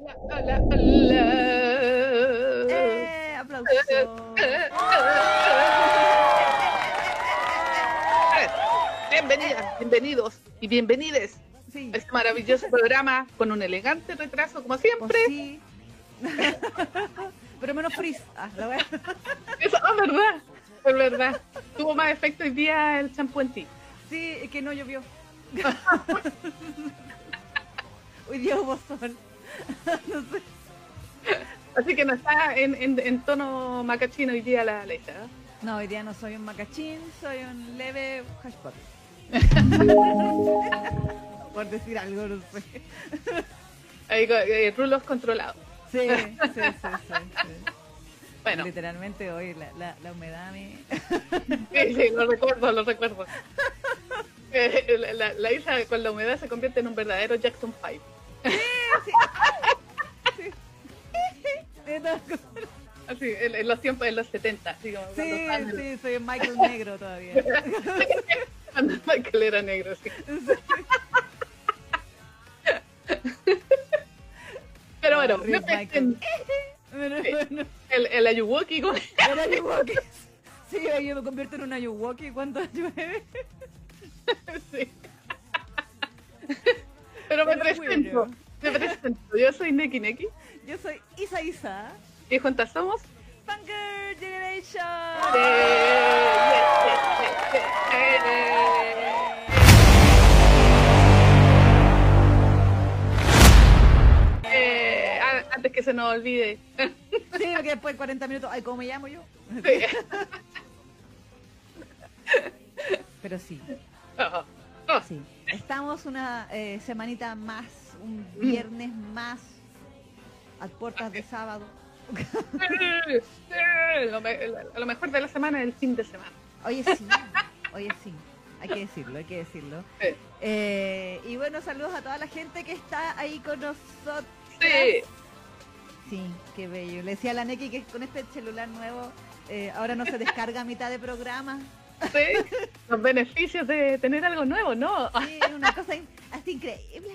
Hola, hola. ¡Eh! ¡Aplausos! Bienvenidas, bienvenidos y bienvenides Sí, a este maravilloso programa con un elegante retraso, como pues siempre. sí. Pero menos frizz. Ah, la wea. Eso es verdad, es verdad. Tuvo más efecto hoy día el champú en ti. Sí, es que no llovió. Hoy día hubo sol. No sé. Así que no está en, en, en tono macachino hoy día la leche. ¿eh? No, hoy día no soy un macachín, soy un leve hashpot. Por decir algo, no sé. Ahí, eh, rulos controlados. Sí, sí, sí, sí. sí. Bueno, Literalmente hoy la, la, la humedad me... sí, sí, lo recuerdo, lo recuerdo. Eh, la, la- la isla con la humedad se convierte en un verdadero Jackson 5. Así, en, en los tiempos de los 70, así como Sí, sí, soy Michael Negro todavía. cuando Michael era negro, sí. Pero bueno, No, me presento. Bueno, Sí. bueno. El, el Ayuwoki, ¿cómo? Era Ayuwoki. Sí, yo me convierto en un Ayuwoki cuando llueve. Sí. Pero me Pero presento, bueno. me presento. Yo soy Neki Neki Yo soy Isa Isa, y juntas somos. Funker Generation. Eh, eh, eh, eh. Eh, antes que se nos olvide. Sí, porque después de 40 minutos, ay, ¿cómo me llamo yo? Sí. Pero sí, Oh, oh. sí. Estamos una eh, semanita más, un Mm. viernes más, a puertas de sábado. Lo, me- lo mejor de la semana es el fin de semana. Oye, sí, oye, sí. Hay que decirlo, hay que decirlo. Sí. Eh, y bueno, saludos a toda la gente que está ahí con nosotros. Sí. Sí, qué bello. Le decía a la Neki que con este celular nuevo eh, ahora no se descarga a mitad de programa. Sí, los beneficios de tener algo nuevo, ¿no? Sí, es una cosa así increíble.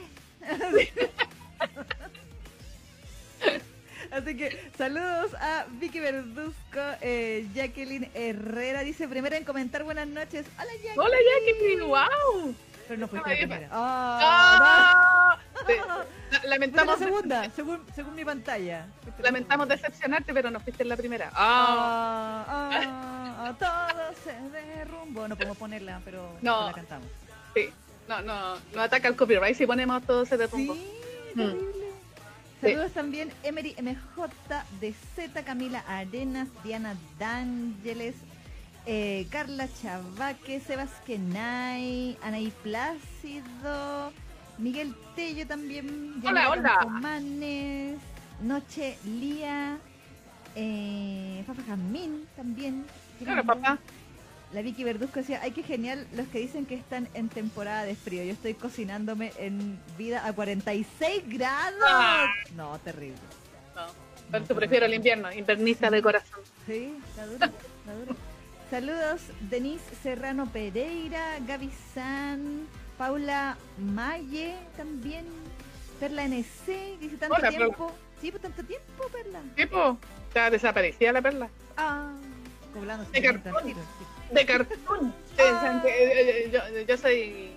Así que saludos a Vicky Verduzco, eh, Jacqueline Herrera dice primero en comentar buenas noches. Hola Jacqueline. Hola Jackie, wow. Pero no fuiste la primera. Ah, Ah, no. Lamentamos, la segunda, según, según mi pantalla. Lamentamos decepcionarte, pero no fuiste en la primera. Ah, Ah, ah, todo se derrumbó. No podemos ponerla, pero No. la cantamos. sí. No, no, no ataca el copyright si ponemos todo ese derrumbo. Sí. Saludos también Emery MJ de Z, Camila Arenas, Diana D'Ángeles, eh, Carla Chavaque, Sebas Kenay, Anaí Plácido, Miguel Tello también, Hola, hola. Campomanes, Noche Lía, eh, Fafa Jamín también. Claro, papá. La Vicky Verduzco decía, ay, qué genial los que dicen que están en temporada de frío. Yo estoy cocinándome en vida a 46 grados. Ah. No, terrible. No, por eso prefiero el invierno, invernista de corazón. Sí, está duro, está duro. Saludos, Denise Serrano Pereira, Gaby San, Paula Maye también, Perla NC, dice tanto Hola, Perla. tiempo. Sí, pues tanto tiempo, Perla. Tipo, está desaparecida la perla. Ah, cobrando De 50 cartón. tiros, sí. De cartón. Eh, que, eh, eh, yo, yo soy. eh,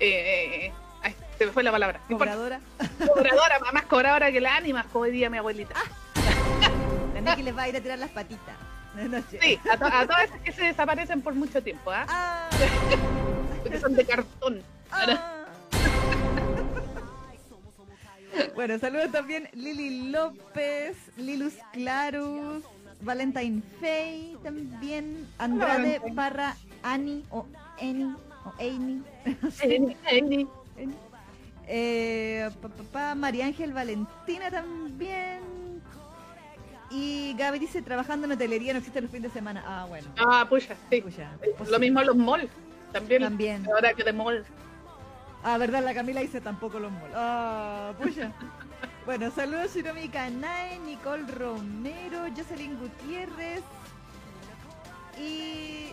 eh, eh, ay, se me fue la palabra. Cobradora. Cobradora, más cobradora que la ánimas, como mi abuelita. La Neki les va a ir a tirar las patitas. noche. Sí, a, to- a todas esas que se desaparecen por mucho tiempo, ¿ah? Ah, Porque son de cartón. ah. Bueno, saludos también Lili López, Lilus Clarus, Valentine Fay también, Andrade Valentine. Parra, Ani o Eni o eh, Eni. Eh, María Ángel Valentina también. Y Gaby dice, trabajando en hotelería no existen los fines de semana. Ah, bueno. Ah, pucha, sí. Pucha, Lo posible. mismo los malls. También. También. Ahora que de mall. Ah, verdad, la Camila dice tampoco los molos. Ah, pucha. Bueno, saludos Shiromi Kanae, Nicole Romero, Jocelyn Gutiérrez. Y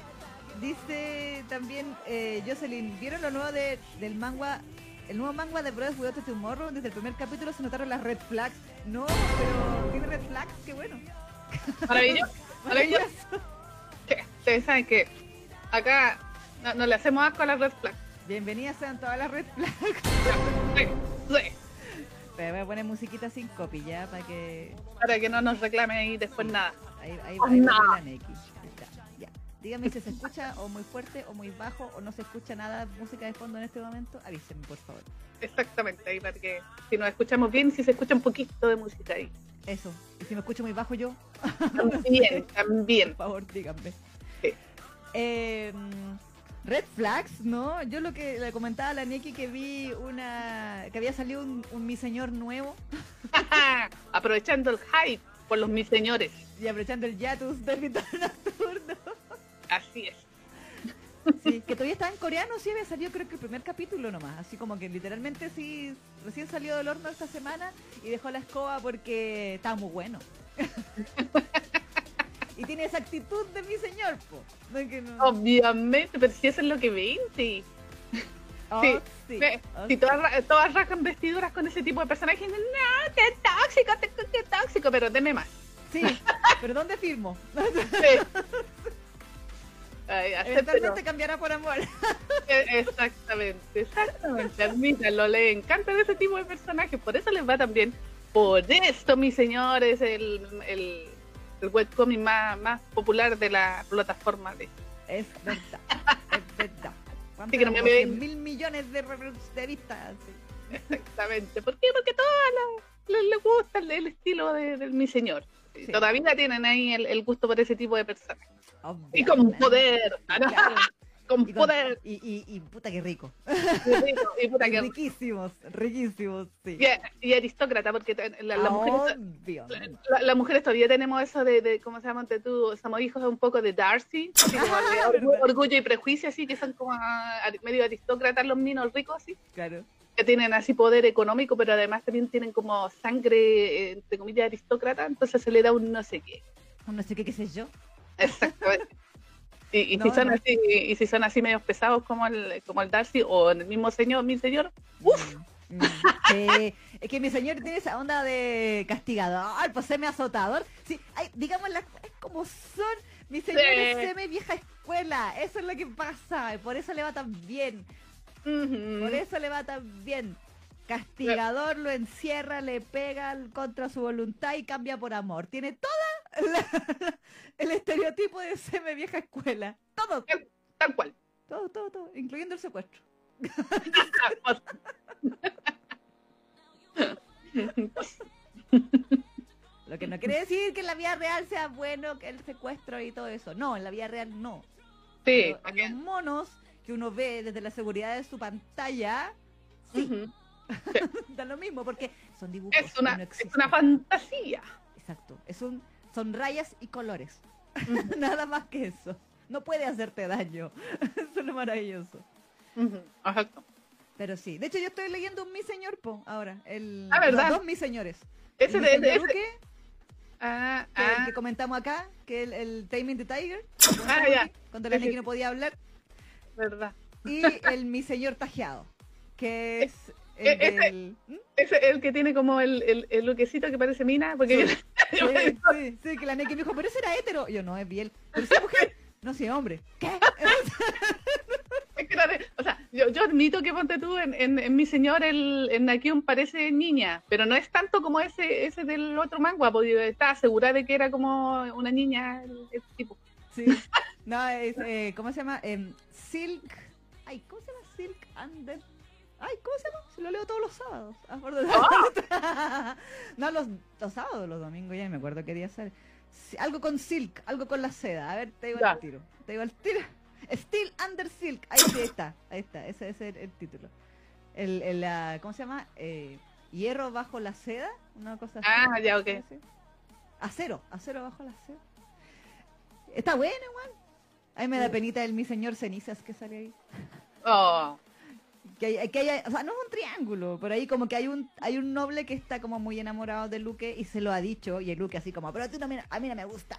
dice también eh, Jocelyn, ¿vieron lo nuevo de, del manga el nuevo manga de Brothers Without Tomorrow, desde el primer capítulo se notaron las red flags. No, pero tiene red flags, qué bueno. Maravilloso. Maravilloso. Ustedes saben que acá no, no le hacemos asco a las red flags. Bienvenidas sean todas las red flags. Sí, sí. Pero voy a poner musiquita sin copy ya para que Para que no nos reclame ahí después nada. Ahí, ahí, Oh, ahí va no. la Neki. Ahí está, ya. Dígame si se escucha o muy fuerte o muy bajo o no se escucha nada música de fondo en este momento. Avísenme, por favor. Exactamente, ahí para que si nos escuchamos bien, si se escucha un poquito de música ahí. Eso. Y si me escucho muy bajo yo, También, también. por favor, díganme. Sí. Eh, red flags, ¿no? Yo lo que le comentaba a la Neki que vi una. que había salido un, un mi señor nuevo Aprovechando el hype por los mis señores. y aprovechando el Yatus del Vitor Nocturno. Así es. Sí, que todavía estaba en coreano, sí había salido creo que el primer capítulo nomás, así como que literalmente sí, recién salió del horno esta semana y dejó la escoba porque estaba muy bueno. y tiene esa actitud de mi señor, po. No, que no- Obviamente, pero si eso es lo que vende. Oh, sí, sí, oh, Si todas, todas rasgan vestiduras con ese tipo de personajes, no, qué tóxico, qué, tóxico, pero deme más. sí, pero ¿dónde firmo? Sí. Ay. Eventualmente cambiará por amor. Eh, Exactamente, exactamente. Admítanlo, le encantan ese tipo de personajes, por eso les va tan bien. Por esto, mi señor, es el, el, el webcomic más, más popular de la plataforma de. Es verdad, es verdad. Sí, que no me Como ven. 100 mil millones de, de vistas. sí. Exactamente. ¿Por qué? Porque a todas las- les, gusta el, el estilo de, mi señor. Sí. Todavía tienen ahí el, el gusto por ese tipo de personas. Y con Obviamente. poder, ¿no? Claro. Con Y, con- poder. y, y, y puta que rico. Y, rico, y puta que- Riquísimos, riquísimos, sí. y- aristócrata, porque te- la- las mujeres. La- las mujeres todavía tenemos eso de, de ¿cómo se llama? De tú, somos hijos un poco de Darcy, así como de Ah, orgullo y prejuicio, así que son como ah, medio aristócratas los minos ricos, así, Claro. que tienen así poder económico, pero además también tienen como sangre, entre comillas, aristócrata, entonces se le da un no sé qué. Un no sé qué, qué sé yo. Exactamente. Y, y No, si son no. así, y si son así medios pesados como el, como el Darcy o el mismo señor, mi señor, mm, sí. Es que mi señor tiene esa onda de castigador, pues semi azotador. Sí, ay, digamos las cosas como son. Mi señor Sí. es semi vieja escuela. Eso es lo que pasa. Por eso le va tan bien. Por eso le va tan bien. Castigador lo encierra, le pega contra su voluntad y cambia por amor. Tiene toda la- el estereotipo de semi vieja escuela. Todo, tal cual. todo, todo, todo, incluyendo el secuestro. Lo que no quiere decir que en la vida real sea bueno que el secuestro y todo eso. No, en la vida real no. sí, Pero los monos que uno ve desde la seguridad de su pantalla, sí, da lo mismo porque son dibujos es, una, no es una fantasía. Exacto, es un, son rayas y colores. Nada más que eso. No puede hacerte daño. Eso es lo maravilloso. Exacto. Pero sí. De hecho, yo estoy leyendo un Mi Señor Po ahora. El, Ah, ¿verdad? Los dos Mi Señores. Ese El de, Mi Señor ese- Uke, ah, que, ah, que comentamos acá, que el, el Taming the Tiger. Ah, ya. Cuando la Sí, no podía hablar. verdad. Y el Mi Señor Tajeado, que es el Eh, ese- del... ¿Mm? Ese es el que tiene como el, el, el loquecito que parece mina, porque Sí. yo- Sí, sí, sí, que la Neki me dijo, pero ese era hétero. Yo, no, es biel. Pero si es mujer. No, si es hombre. ¿Qué? es que de- o sea, yo, yo admito que ponte tú en, en, en mi señor el en Nakion parece niña, pero no es tanto como ese ese del otro manga, porque estaba segura de que era como una niña el, el tipo. Sí. No, es, eh, ¿cómo se llama? Em, Silk. Ay, ¿cómo se llama? Silk Under. Ay, ¿cómo se llama? Se lo leo todos los sábados. Ah, perdón. no, los, los sábados, los domingos, ya me acuerdo qué día sale. Sí, algo con Silk, algo con la seda. A ver, te digo Ya. el tiro. Te digo el tiro. Steel Under Silk. Ahí sí está. Ahí está. Ese es el, el título. El, el, ah, ¿Cómo se llama? Eh, Hierro bajo la seda. Una cosa así. Ah, ya, ok. Así. Acero. Acero bajo la seda. Está bueno, igual. Ahí me da penita el mi señor cenizas que sale ahí. Oh, Que hay, que hay- o sea, no es un triángulo, pero ahí como que hay un hay un noble que está como muy enamorado de Luque y se lo ha dicho y el Luque así como, pero tú no me- a mí no me gustas.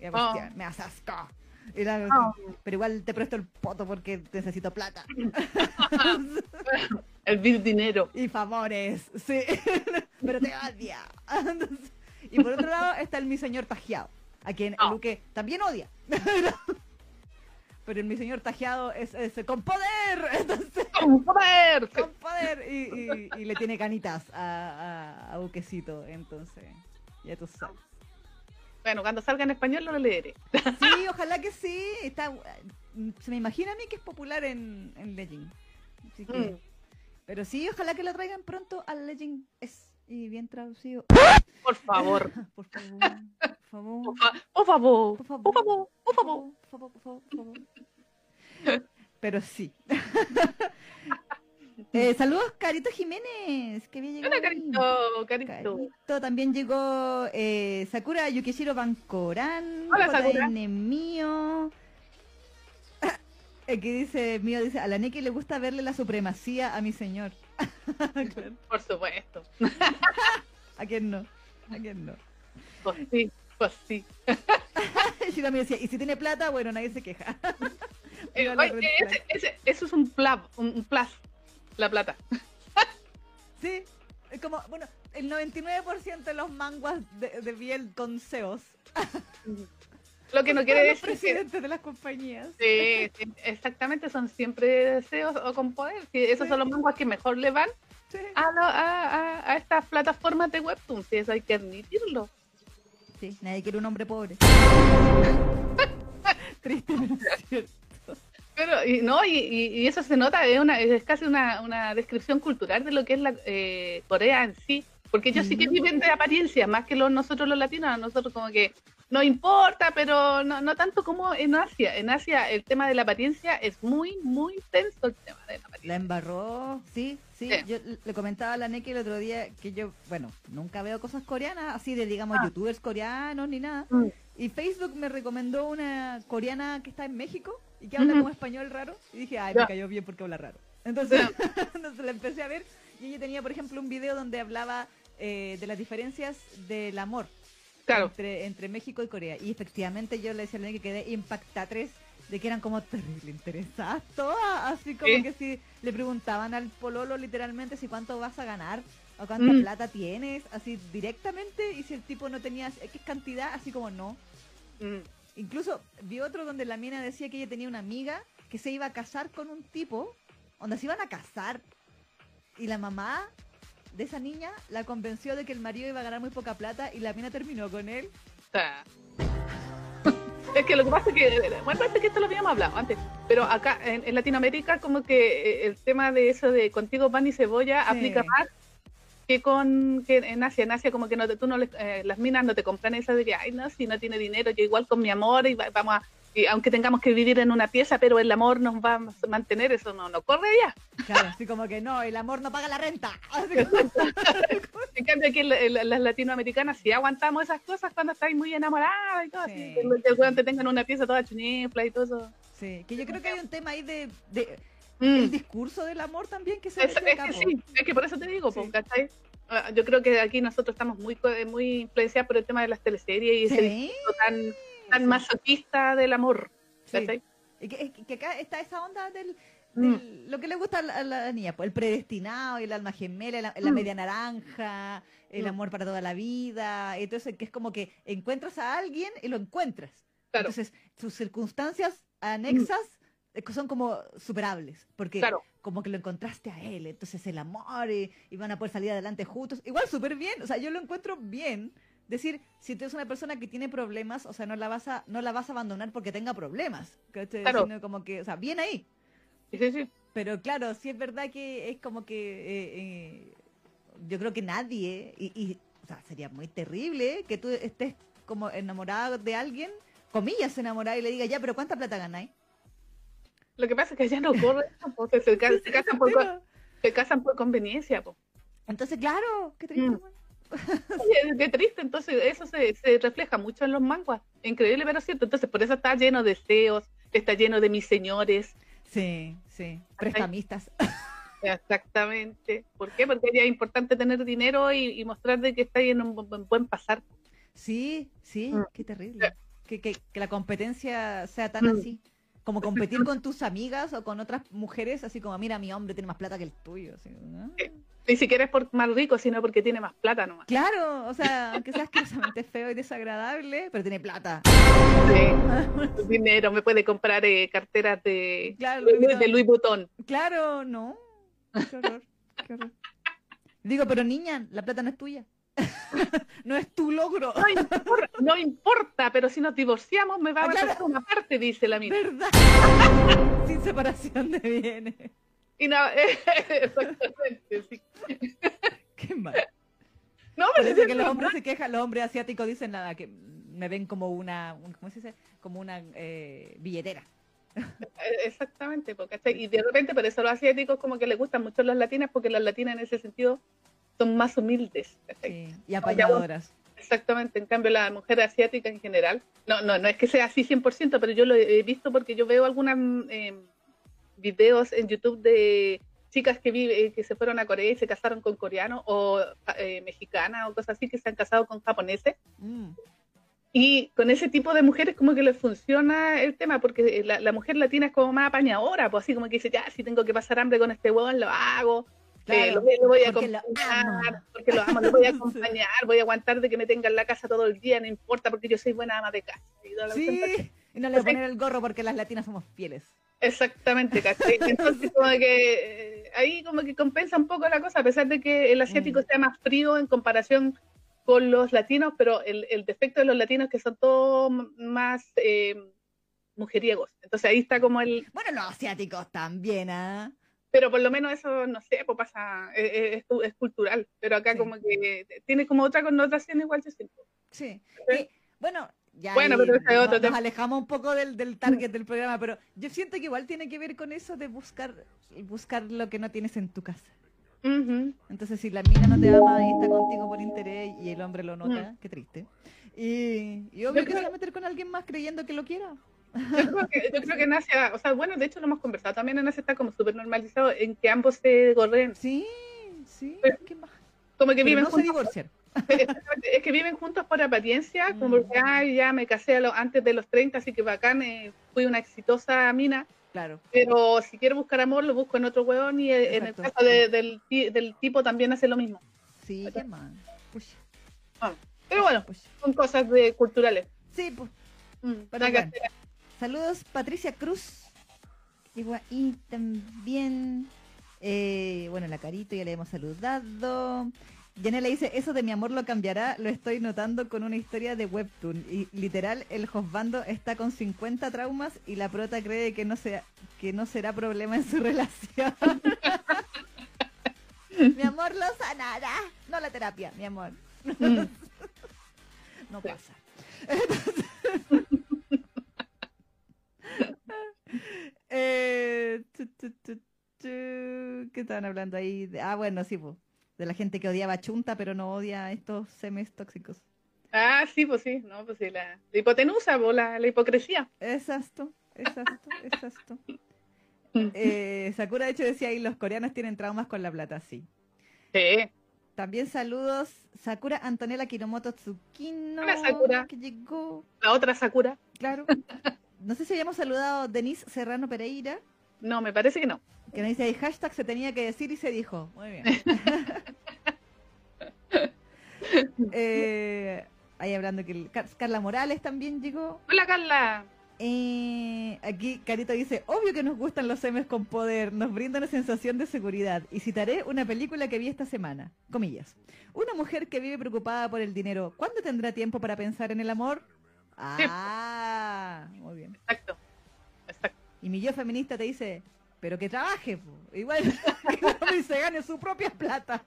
Y la Oh. cuestión, me haces asco. Y la- Oh. Pero igual te presto el poto porque necesito plata. El vil dinero. Y favores, sí. Pero te odia. Entonces, y por otro lado está el mi señor tajeado, a quien Ah. Luque también odia. Pero el mi señor tajeado es, es con poder. Entonces, ¡Con poder! con poder. Y, y- y le tiene canitas a, a, a Buquecito. Entonces, ya tú sabes. Bueno, cuando salga en español lo leeré. Sí, ojalá que sí. Está, se me imagina a mí que es popular en, en Legend. Así que- Mm. Pero sí, ojalá que lo traigan pronto al Legend. Es y bien traducido. Por favor. Por favor, por favor. Por, fa- por favor. Por favor. Por favor. Por favor. por favor, por favor, por favor. Pero sí. Eh, saludos, Carito Jiménez, que. Hola, ahí. carito, carito. Carito, también llegó eh, Sakura Yukishiro Bancoran. Hola, Sakura. Mío. Que dice, mío dice, a la Neki le gusta verle la supremacía a mi señor. Claro. Por supuesto. ¿A quién no? ¿A quién no? Pues sí, pues sí. Yo también decía, y si tiene plata, bueno, nadie se queja. Eh, oye, ese, ese- eso es un un, un plus, la plata. Sí, es como, bueno, el 99% de los manguas de, de Biel con CEOs. Lo que no quiere los decir que presidentes de las compañías. Sí, sí, exactamente, son siempre deseos o con poder. Esos Sí. son los manguas que mejor le van Sí. a, lo- a, a- a estas plataformas de webtoon, sí, eso hay que admitirlo. Sí, nadie quiere un hombre pobre. Triste, pero es cierto. Pero, y, no, y, y- y eso se nota, es, una, es casi una, una descripción cultural de lo que es la eh, Corea en sí, porque ellos sí que Mm. viven de apariencia, más que los, nosotros los latinos, a nosotros como que no importa, pero no, no tanto como en Asia. En Asia el tema de la apariencia es muy, muy tenso el tema de la apariencia. La embarró, sí, sí. Sí. Yo le comentaba a la Neki el otro día que yo, bueno, nunca veo cosas coreanas, así de, digamos, Ah. youtubers coreanos ni nada. Mm. Y Facebook me recomendó una coreana que está en México y que habla como español raro. Y dije, ay, me cayó bien porque habla raro. Entonces, entonces la empecé a ver y ella tenía, por ejemplo, un video donde hablaba eh, de las diferencias del amor Claro. entre, entre México y Corea. Y efectivamente yo le decía a que quedé impactatres de que eran como terrible interesadas todas. Así como Sí. que si le preguntaban al pololo literalmente si cuánto vas a ganar o cuánta Mm. plata tienes, así directamente. Y si el tipo no tenía X cantidad, así como no. Mm. Incluso vi otro donde la mina decía que ella tenía una amiga que se iba a casar con un tipo, donde se iban a casar. Y la mamá de esa niña la convenció de que el marido iba a ganar muy poca plata y la mina terminó con él. Es que lo que pasa es que, bueno, parece que esto lo habíamos hablado antes, pero acá en, en Latinoamérica como que eh, el tema de eso de contigo pan y cebolla Sí. aplica más que con que en Asia. En Asia como que no te- tú no les- eh, las minas no te compran eso de que, ay, no, si no tiene dinero, yo igual con mi amor y va- vamos a, y aunque tengamos que vivir en una pieza, pero el amor nos va a mantener, eso no, no corre allá. Claro, así como que no, el amor no paga la renta. En cambio aquí las latinoamericanas sí aguantamos esas cosas cuando estáis muy enamoradas y todo, Sí. así, que el, weón te tengan una pieza toda chunifla y todo eso. Sí, que yo creo que hay un tema ahí de, de Mm. el discurso del amor también que se Es, es que sí, es que por eso te digo, Sí. ¿cachai? Ah, Yo creo que aquí nosotros estamos muy co- muy influenciados por el tema de las teleseries y ese Sí, discurso tan, tan sí, masoquista del amor. sí. que, que acá está esa onda del, Mm. del- lo que le gusta a la, a la niña, pues el predestinado, el alma gemela, la, la Mm. media naranja, el Mm. amor para toda la vida. Entonces, que es como que encuentras a alguien y lo encuentras. Claro, Entonces, sus circunstancias anexas eh, son como superables, porque claro. como que lo encontraste a él, entonces el amor y, y van a poder salir adelante juntos. Igual súper bien, o sea, yo lo encuentro bien. Decir, si tú eres una persona que tiene problemas, o sea, no la vas a, no la vas a abandonar porque tenga problemas. ¿cachai? Claro. Sino como que, o sea, bien ahí. Sí, sí, sí. Pero claro, sí es verdad que es como que eh, eh, yo creo que nadie, y, y, o sea, sería muy terrible que tú estés como enamorado de alguien, comillas enamorado, y le digas, ya, pero ¿cuánta plata ganáis? Lo que pasa es que allá no corre, po, se, se ca- se casan por, se casan por conveniencia. Po. Entonces, claro, qué triste. Mm. Qué triste, entonces eso se, se refleja mucho en los manguas. Increíble, pero cierto. Entonces, por eso está lleno de deseos, está lleno de mis señores. Sí, sí, prestamistas. Exactamente. ¿Por qué? Porque es importante tener dinero y, y mostrar de que está ahí en un bu- buen pasar. Sí, sí, Mm. qué terrible. Que, que, que la competencia sea tan Mm. así. como competir con tus amigas o con otras mujeres, así como, mira, mi hombre tiene más plata que el tuyo. Así, ¿no? Ni siquiera es por más rico, sino porque tiene más plata nomás. Claro, o sea, aunque sea asquerosamente feo y desagradable, pero tiene plata. Sí, dinero, me puede comprar eh, carteras de, Claro, de, Louis de Louis Vuitton. Claro, no. Qué horror, qué horror. Digo, pero niña, la plata no es tuya. no es tu logro. No importa, no importa, pero si nos divorciamos me va a Ah, claro. tocar una parte, dice la mina. ¿Verdad? Sin separación de bienes. Y no, exactamente, sí. Qué mal. No, pero Parece que los hombres se quejan, los hombres asiáticos dicen nada, que me ven como una, un- ¿cómo se dice? Como una eh, billetera. Eh, Exactamente, porque, y de repente por eso los asiáticos como que les gustan mucho las latinas, porque las latinas en ese sentido son más humildes. y apañadoras. Exactamente, en cambio la mujer asiática en general, no, no, no es que sea así 100%, pero yo lo he visto porque yo veo algunos videos en YouTube de chicas que vive, que se fueron a Corea y se casaron con coreanos o eh, mexicanas o cosas así que se han casado con japoneses Mm, y con ese tipo de mujeres como que les funciona el tema porque la, la mujer latina es como más apañadora, pues así como que dice, ya, si tengo que pasar hambre con este huevón, lo hago, eh, claro, lo, lo voy a porque lo acompañar, porque lo amo, lo voy a acompañar, voy a aguantar de que me tenga en la casa todo el día, no importa, porque yo soy buena ama de casa. Y. Sí, y no le voy a poner el gorro porque las latinas somos fieles. Exactamente, ¿cachai? Entonces como que eh, ahí como que compensa un poco la cosa, a pesar de que el asiático Mm. sea más frío en comparación con los latinos, pero el, el defecto de los latinos es que son todos más eh, mujeriegos. Entonces ahí está como el, Bueno, los asiáticos también, ¿ah? pero por lo menos eso, no sé, pues pasa, eh, eh, es, cu- es cultural, pero acá Sí. como que tiene como otra connotación igual, yo siento. Sí. Sí. Y, bueno, ya Bueno, pero ese es nos- otro nos tema. alejamos un poco del, del target del programa, pero yo siento que igual tiene que ver con eso de buscar, buscar lo que no tienes en tu casa. Ujú. Entonces, si la mina no te ama y está contigo por interés y el hombre lo nota, qué triste. Y, y obvio Yo que creo- se va a meter con alguien más creyendo que lo quiera. Yo creo que, yo creo que en Asia, o sea, bueno, de hecho lo hemos conversado también en Asia está como súper normalizado en que ambos se gorren, Sí, sí, Pero- ¿qué más? como que Pero viven no se juntos. divorcian. Es que viven juntos por apariencia, como Mm. porque ay, ya me casé a lo- antes de los 30, así que bacán, eh, fui una exitosa mina, Claro. pero si quiero buscar amor lo busco en otro hueón y eh, en el caso de- del, del tipo también hace lo mismo. Sí, qué más. Pucha, Pero bueno, son cosas de culturales. Sí, pues. Mm, que. Saludos, Patricia Cruz. Y también, eh, bueno, la Carito ya le hemos saludado. Yanela dice, eso de mi amor lo cambiará, lo estoy notando con una historia de Webtoon. Y literal, el Josbando está con 50 traumas y la prota cree que no, sea, que no será problema en su relación. mi amor lo sanará. No la terapia, mi amor. Mm. No pasa. Eh, tu, tu, tu, tu, ¿Qué estaban hablando ahí? Ah, bueno, sí, po, de la gente que odiaba a Chunta, pero no odia a estos semes tóxicos. Ah, sí, pues sí, no, pues sí, la, la hipotenusa, pues, la, la hipocresía. Exacto, exacto, exacto. Mm. Eh, Sakura, de hecho, decía ahí, los coreanos tienen traumas con la plata, sí. Sí. También saludos, Sakura Antonella Kiromoto Tsukino, Hola, Sakura. que llegó, La otra Sakura, claro. No sé si habíamos saludado a Denise Serrano Pereira, no, me parece que no. que nos dice ahí, hashtag se tenía que decir y se dijo. Muy bien. Eh, ahí hablando que el- Car- Carla Morales también llegó. Hola, Carla. Eh, aquí Carito dice, obvio que nos gustan los semes con poder, nos brinda una sensación de seguridad. Y citaré una película que vi esta semana. Comillas. Una mujer que vive preocupada por el dinero, ¿cuándo tendrá tiempo para pensar en el amor? Ah, muy bien. Exacto. Y mi yo feminista te dice, pero que trabaje, po. igual y se gane su propia plata.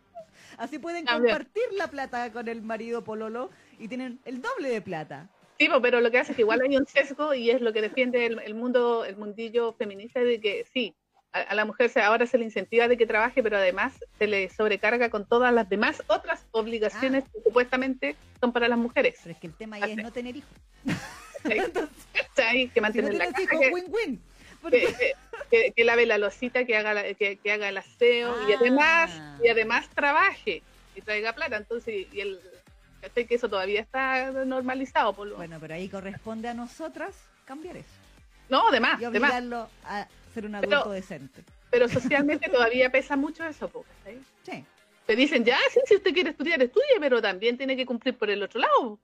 Así pueden compartir la plata con el marido pololo y tienen el doble de plata. Sí, pero lo que hace es que igual hay un sesgo y es lo que defiende el, el mundo, el mundillo feminista de que sí, a, a la mujer se, ahora se le incentiva de que trabaje, pero además se le sobrecarga con todas las demás otras obligaciones que supuestamente son para las mujeres. Pero es que el tema ahí es no tener hijos. ¿cachai? Que Si no mantener la casa, hijos, que, win-win. Que, Porque- que- que- que lave la losita, que haga, la- que, que haga el aseo y Ah. además y además trabaje y traiga plata. Entonces, y el. Que eso todavía está normalizado. Por lo, Bueno, pero ahí corresponde a nosotras cambiar eso. No, de más, y de más. obligarlo a ser un Pero- adulto decente. Pero socialmente todavía pesa mucho eso, ¿cachai? Sí. Te dicen, ya, sí, si usted quiere estudiar, estudie, pero también tiene que cumplir por el otro lado.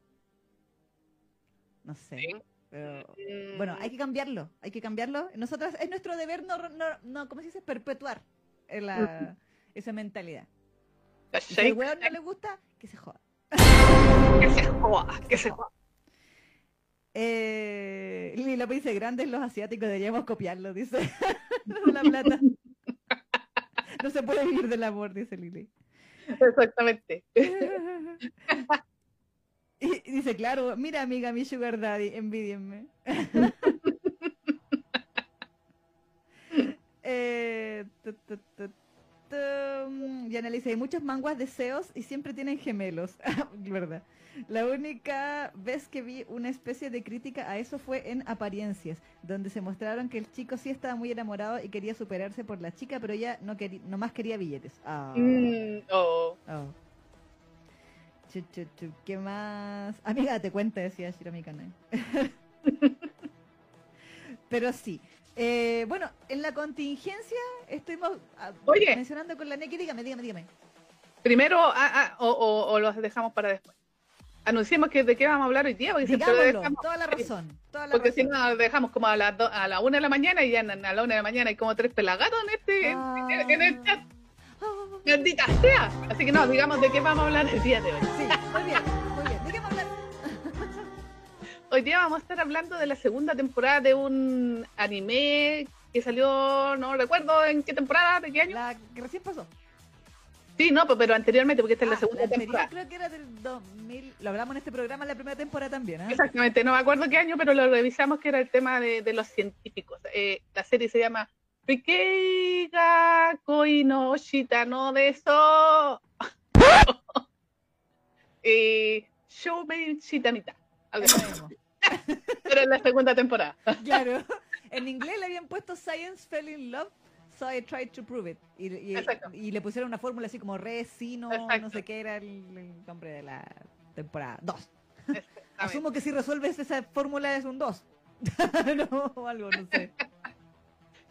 No sé. Sí. Pero, Mm, bueno, hay que cambiarlo. Hay que cambiarlo. Nosotras, es nuestro deber no, no, no ¿cómo se dice? Perpetuar la- esa mentalidad. Si al ¿cachai? weón no le gusta, que se joda. Que se joda, que se joda. Eh, Lili López dice, grandes los asiáticos, deberíamos copiarlo, dice. la plata. No se puede vivir del amor, dice Lili. Exactamente. Y dice, claro, mira amiga, mi sugar daddy, envidienme. eh, tu, tu, tu, tu. Y Ana le dice, hay muchos manguas deseos y siempre tienen gemelos. ¿Verdad? La única vez que vi una especie de crítica a eso fue en Apariencias, donde se mostraron que el chico sí estaba muy enamorado y quería superarse por la chica, pero ella no quería, nomás quería billetes. Ah. Mm, oh. Oh. ¿Qué más? Amiga, te cuenta, decía Shiromi Kanai. Pero sí. Eh, bueno, en la contingencia estuvimos ah, Oye. mencionando con la Neki. Dígame, dígame, dígame. Primero, ah, ah, o, o, o los dejamos para después. Anunciemos que de qué vamos a hablar hoy día, porque siempre lo Digámoslo, dejamos. toda la razón. Toda la Porque si no, nos dejamos como a las do- a la una de la mañana y ya a la una de la mañana hay como tres pelagatos en este Ah. en, en el chat. Maldita sea. Así que no, digamos de qué vamos a hablar el día de hoy. sí, muy bien, muy bien. ¿De qué vamos a hablar? Hoy día vamos a estar hablando de la segunda temporada de un anime que salió, no recuerdo en qué temporada, de qué año. La que recién pasó. Sí, no, pues, pero anteriormente, porque esta es la Ah, segunda temporada. creo que era del 2000. Lo hablamos en este programa en la primera temporada también, ¿ah? Exactamente, no me acuerdo qué año, pero lo revisamos que era el tema de, de los científicos. Eh, la serie se llama Rikeiga Koi no Shita no de eso. eh. Algo. Eso mismo. Pero en la segunda temporada. Claro. En inglés le habían puesto Science fell in love, so I tried to prove it. Y, y- y le pusieron una fórmula así como re, si, no, Exacto. no sé qué era el, el nombre de la temporada 2. Exactamente. Asumo que si resuelves esa fórmula es un 2. no, o algo, no sé.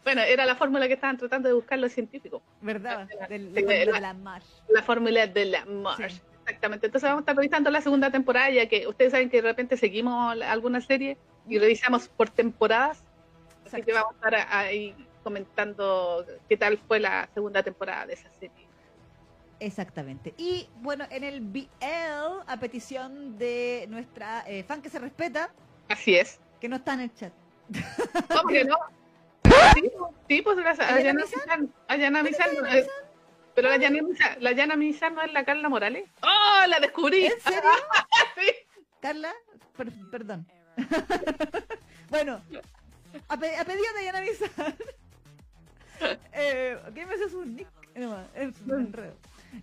Bueno, era la fórmula que estaban tratando de buscar los científicos. ¿Verdad? La fórmula la- de la MASH. La fórmula de la Marsh. Sí. Exactamente. Entonces vamos a estar revisando la segunda temporada, ya que ustedes saben que de repente seguimos la- alguna serie y revisamos por temporadas. Así que vamos a estar ahí comentando qué tal fue la segunda temporada de esa serie. Exactamente. Y bueno, en el BL, a petición de nuestra eh, fan que se respeta, Así es. que no está en el chat. ¿Cómo que no? Sí, sí, pues la ¿Ayana Ayana Mizan? Mizan. Ayana Mizan, eh, Pero la Ayana Mizan, la Ayana Mizan no es la Carla Morales. ¡Oh, la descubrí! ¿En serio? Sí. Carla, per- perdón. bueno, a, pe- a pedido de Yana Bizar. eh, ¿Qué me haces un nick? No, es un enredo.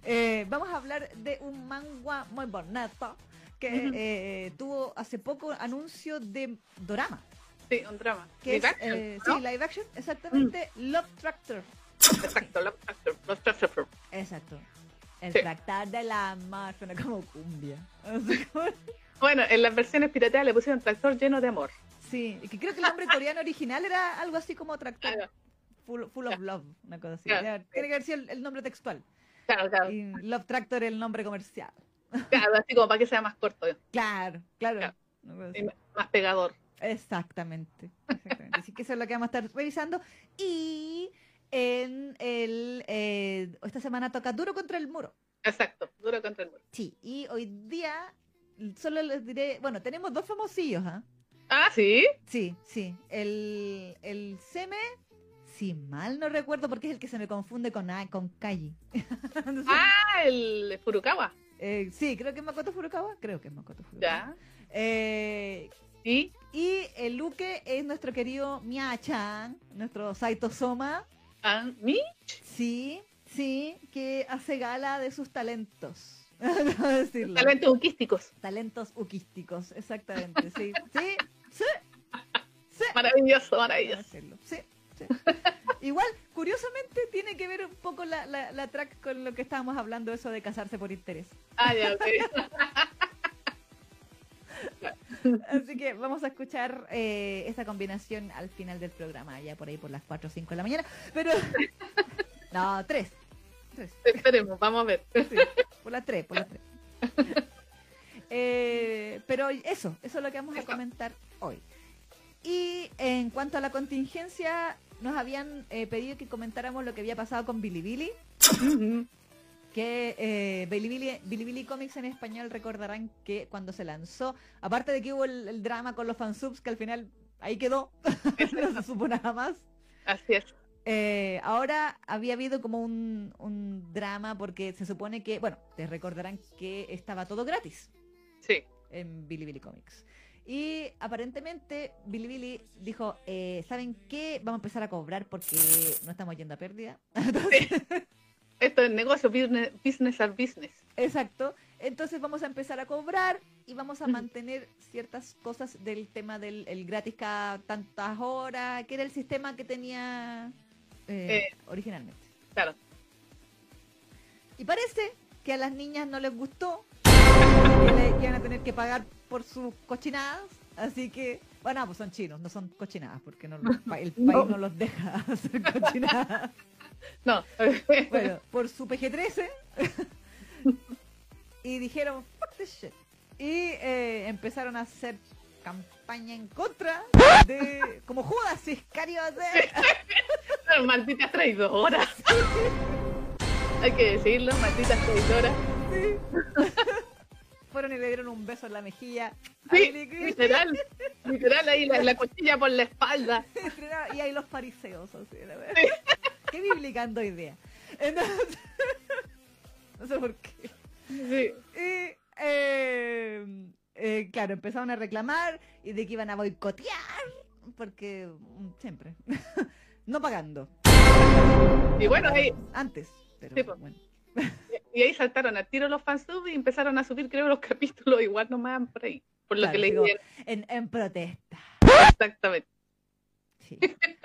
Eh, vamos a hablar de un manga muy bonito que eh, tuvo hace poco anuncio de Dorama. Sí, un drama. Live action, eh, ¿no? sí, live action, exactamente, Love Tractor. Exacto, Love Tractor, Love Tractor. Exacto. El Sí. tractar de la mar suena como cumbia. Bueno, en las versiones pirateadas le pusieron tractor lleno de amor. Sí, y que creo que el nombre coreano original era algo así como tractor. Claro, Full, full of love, una cosa así. Claro, sí. Tiene que haber sido el, el nombre textual. claro, claro, Y Love Tractor el nombre comercial. claro, así como para que sea más corto Claro, claro. Más pegador. Exactamente. exactamente. Así que eso es lo que vamos a estar revisando. Y en el eh, esta semana toca Duro contra el Muro. Exacto, duro contra el muro. Sí, y hoy día solo les diré, bueno, tenemos dos famosillos, ¿ah? Ah, sí. Sí, sí. El, el Seme, si mal no recuerdo, porque es el que se me confunde con, ah, con Kaji. No sé. Ah, el Furukawa. Eh, sí, creo que es Makoto Furukawa. Creo que es Makoto Furukawa. Ya. Eh, Y y el Luke es nuestro querido Mia-chan, nuestro Saito Soma. a mí. Sí, sí, que hace gala de sus talentos. No decirlo. Talentos uquísticos. Talentos uquísticos, exactamente. Sí, sí, sí. sí. Maravilloso, maravilloso. Sí, sí. Igual, curiosamente, tiene que ver un poco la, la, la track con lo que estábamos hablando, eso de casarse por interés. Ah, ya, ok. Así que vamos a escuchar eh, esta combinación al final del programa, ya por ahí por las 4 o 5 de la mañana. Pero. No, 3. Esperemos, vamos a ver. Sí, por las 3, por las 3. Eh, pero eso, eso es lo que vamos a comentar hoy. Y en cuanto a la contingencia, nos habían eh, pedido que comentáramos lo que había pasado con Bilibili. que eh, Bilibili, Bilibili Comics en español recordarán que cuando se lanzó, aparte de que hubo el, el drama con los fansubs, que al final ahí quedó, no se supo nada más. Así es. Eh, ahora había habido como un, un drama porque se supone que, bueno, te recordarán que estaba todo gratis Sí. en Bilibili Comics. Y aparentemente Bilibili dijo, eh, ¿saben qué? Vamos a empezar a cobrar porque no estamos yendo a pérdida. Entonces, Esto es negocio, business, business are business. exacto. Entonces vamos a empezar a cobrar y vamos a mantener ciertas cosas del tema del el gratis cada tantas horas, que era el sistema que tenía eh, Eh. originalmente. Claro. Y parece que a las niñas no les gustó, que le iban a tener que pagar por sus cochinadas, así que, bueno, pues son chinos, no son cochinadas, porque no, el No. país no los deja hacer cochinadas. No. Bueno, por su PG-13. y dijeron, fuck this shit. Y eh, empezaron a hacer campaña en contra de, como Judas Iscariote. Malditas traidoras. Hay que decirlo, malditas traidoras. Fueron y le dieron un beso en la mejilla. Sí, literal. Literal ahí la, la cuchilla por la espalda. y ahí los fariseos, así, la verdad. Qué bíblica ando hoy día. Entonces, no sé por qué. Sí. Y, eh, eh, claro, empezaron a reclamar y de que iban a boicotear, porque mm, siempre, no pagando. Y bueno, ahí, Antes, pero Sí, pues. bueno. y ahí saltaron a tiro los fansubs y empezaron a subir, creo, los capítulos igual nomás por ahí. Por lo Claro, que bien. En, en protesta. Exactamente. Sí.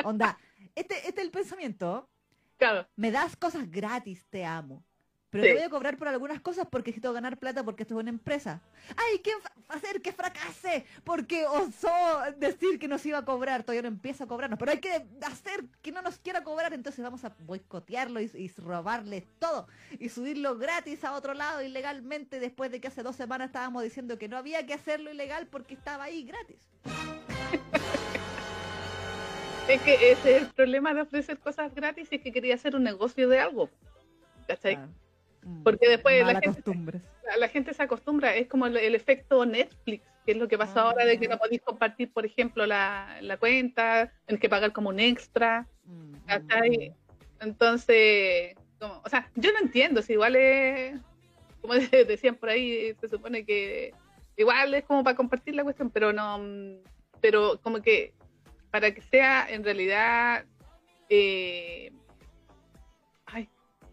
Onda, este, este es el pensamiento. Claro. Me das cosas gratis, te amo. Pero Sí. te voy a cobrar por algunas cosas porque necesito ganar plata porque esto es una empresa. ¡Ay, qué hacer que fracase! Porque osó decir que nos iba a cobrar. Todavía no empieza a cobrarnos. Pero hay que hacer que no nos quiera cobrar. Entonces vamos a boicotearlo y, y robarle todo. Y subirlo gratis a otro lado ilegalmente después de que hace dos semanas estábamos diciendo que no había que hacerlo ilegal porque estaba ahí gratis. Es que ese es el problema de ofrecer cosas gratis, es que quería hacer un negocio de algo. ¿Cachai? Ah, mm, Porque después la gente-. La, la gente se acostumbra, es como el, el efecto Netflix, que es lo que pasó Ah. ahora de que no podéis compartir, por ejemplo, la, la cuenta, tienes que pagar como un extra. Mm, ¿cachai? mm, Entonces, como, o sea, yo no entiendo, si igual es, como decían por ahí, se supone que igual es como para compartir la cuestión, pero no, pero como que para que sea en realidad, eh, ay,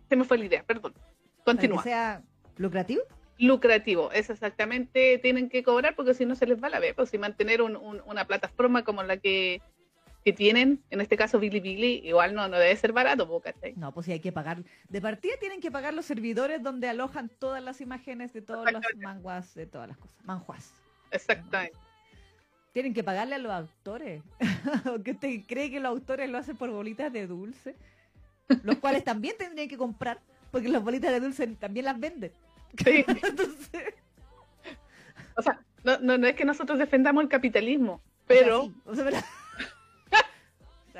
se me fue la idea, perdón, para que continúa. sea lucrativo. Lucrativo, es exactamente, tienen que cobrar porque si no se les va la vez, pues si mantener un- un- una plataforma como la que, que tienen, en este caso Bilibili, igual no, no debe ser barato, ¿cachai? No, pues sí hay que pagar. De partida tienen que pagar los servidores donde alojan todas las imágenes de todos los manguas, de todas las cosas. Manjuas. Exactamente. Tienen que pagarle a los autores. ¿O qué te cree que los autores lo hacen por bolitas de dulce? Los cuales también tendrían que comprar, porque las bolitas de dulce también las venden. Sí. Entonces, O sea, no, no, no es que nosotros defendamos el capitalismo, pero o sea, sí, o sea, pero-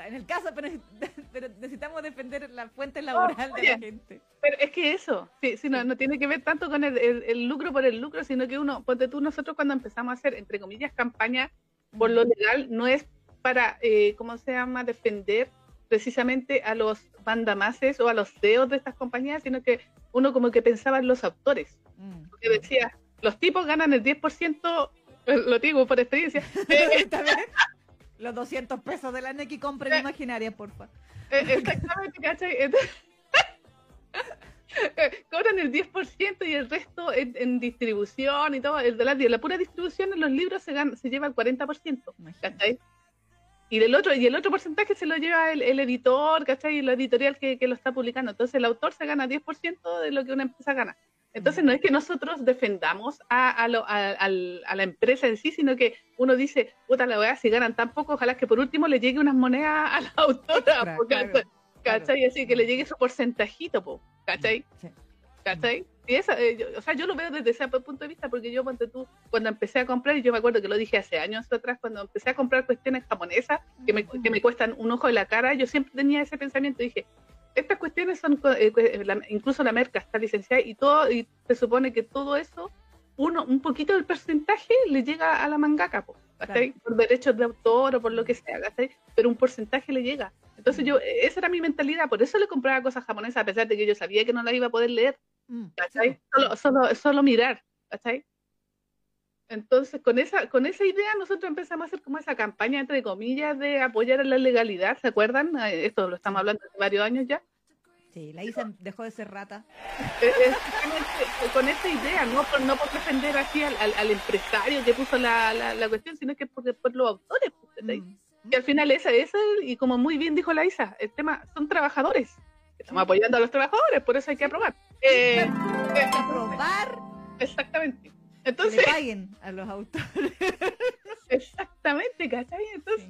en el caso, pero, necesitamos defender la fuente laboral de la gente. Pero es que eso, sí, sí, no, no tiene que ver tanto con el, el- el lucro por el lucro, sino que uno, ponte tú, nosotros cuando empezamos a hacer, entre comillas, campaña por lo legal, no es para, eh, ¿cómo se llama?, defender precisamente a los bandamases o a los CEOs de estas compañías, sino que uno como que pensaba en los autores, Mm. porque decía, los tipos ganan el 10%, eh, lo digo por experiencia, eh. Los 200 pesos de la NEC y compren Eh. imaginaria, porfa. Eh, Exactamente, ¿cachai? Eh, Cobran el 10% y el resto en, en distribución y todo. El de la, la pura distribución en los libros se, gana, se lleva el 40%, Imagínate. ¿cachai? Y, del otro, y el otro porcentaje se lo lleva el, el editor, ¿cachai? Y la editorial que, que lo está publicando. Entonces el autor se gana 10% de lo que una empresa gana. Entonces no es que nosotros defendamos a, a, lo- a- al- a la empresa en sí, sino que uno dice, puta la weá, si ganan tan poco, ojalá que por último le llegue unas monedas a la autora, Extra, po, claro, ¿cachai? claro. Así que le llegue su porcentajito, po, ¿cachai? Sí. ¿Cachai? Y esa, eh, yo- o sea, yo lo veo desde ese punto de vista, porque yo, ponte tú, cuando empecé a comprar, y yo me acuerdo que lo dije hace años atrás, cuando empecé a comprar cuestiones japonesas, que me, que me cuestan un ojo de la cara, yo siempre tenía ese pensamiento, dije, estas cuestiones son, eh, cu- la- incluso la merca está licenciada y todo, y se supone que todo eso, uno, un poquito del porcentaje le llega a la mangaka, po, por derechos de autor o por lo que sea, ¿cachai? pero un porcentaje le llega. Entonces yo, eh, esa era mi mentalidad, por eso le compraba cosas japonesas, a pesar de que yo sabía que no las iba a poder leer. Mm. Solo, solo, solo mirar, ¿cachai? Entonces, con esa, con esa idea nosotros empezamos a hacer como esa campaña, entre comillas, de apoyar a la legalidad, ¿se acuerdan? Eh, Esto lo estamos hablando hace varios años ya. Sí, la Isa dejó de ser rata. Eh, eh, exactamente, con esa idea, no por, no por defender así al, al- al empresario que puso la, la, la cuestión, sino que por, por los autores, ¿cachai? Mm, Y al final esa es, y como muy bien dijo la Isa, el tema son trabajadores. Estamos apoyando a los trabajadores, por eso hay que aprobar. Eh, eh, Aprobar exactamente. Que Entonces, le paguen a los autores. Exactamente, ¿cachai? Entonces,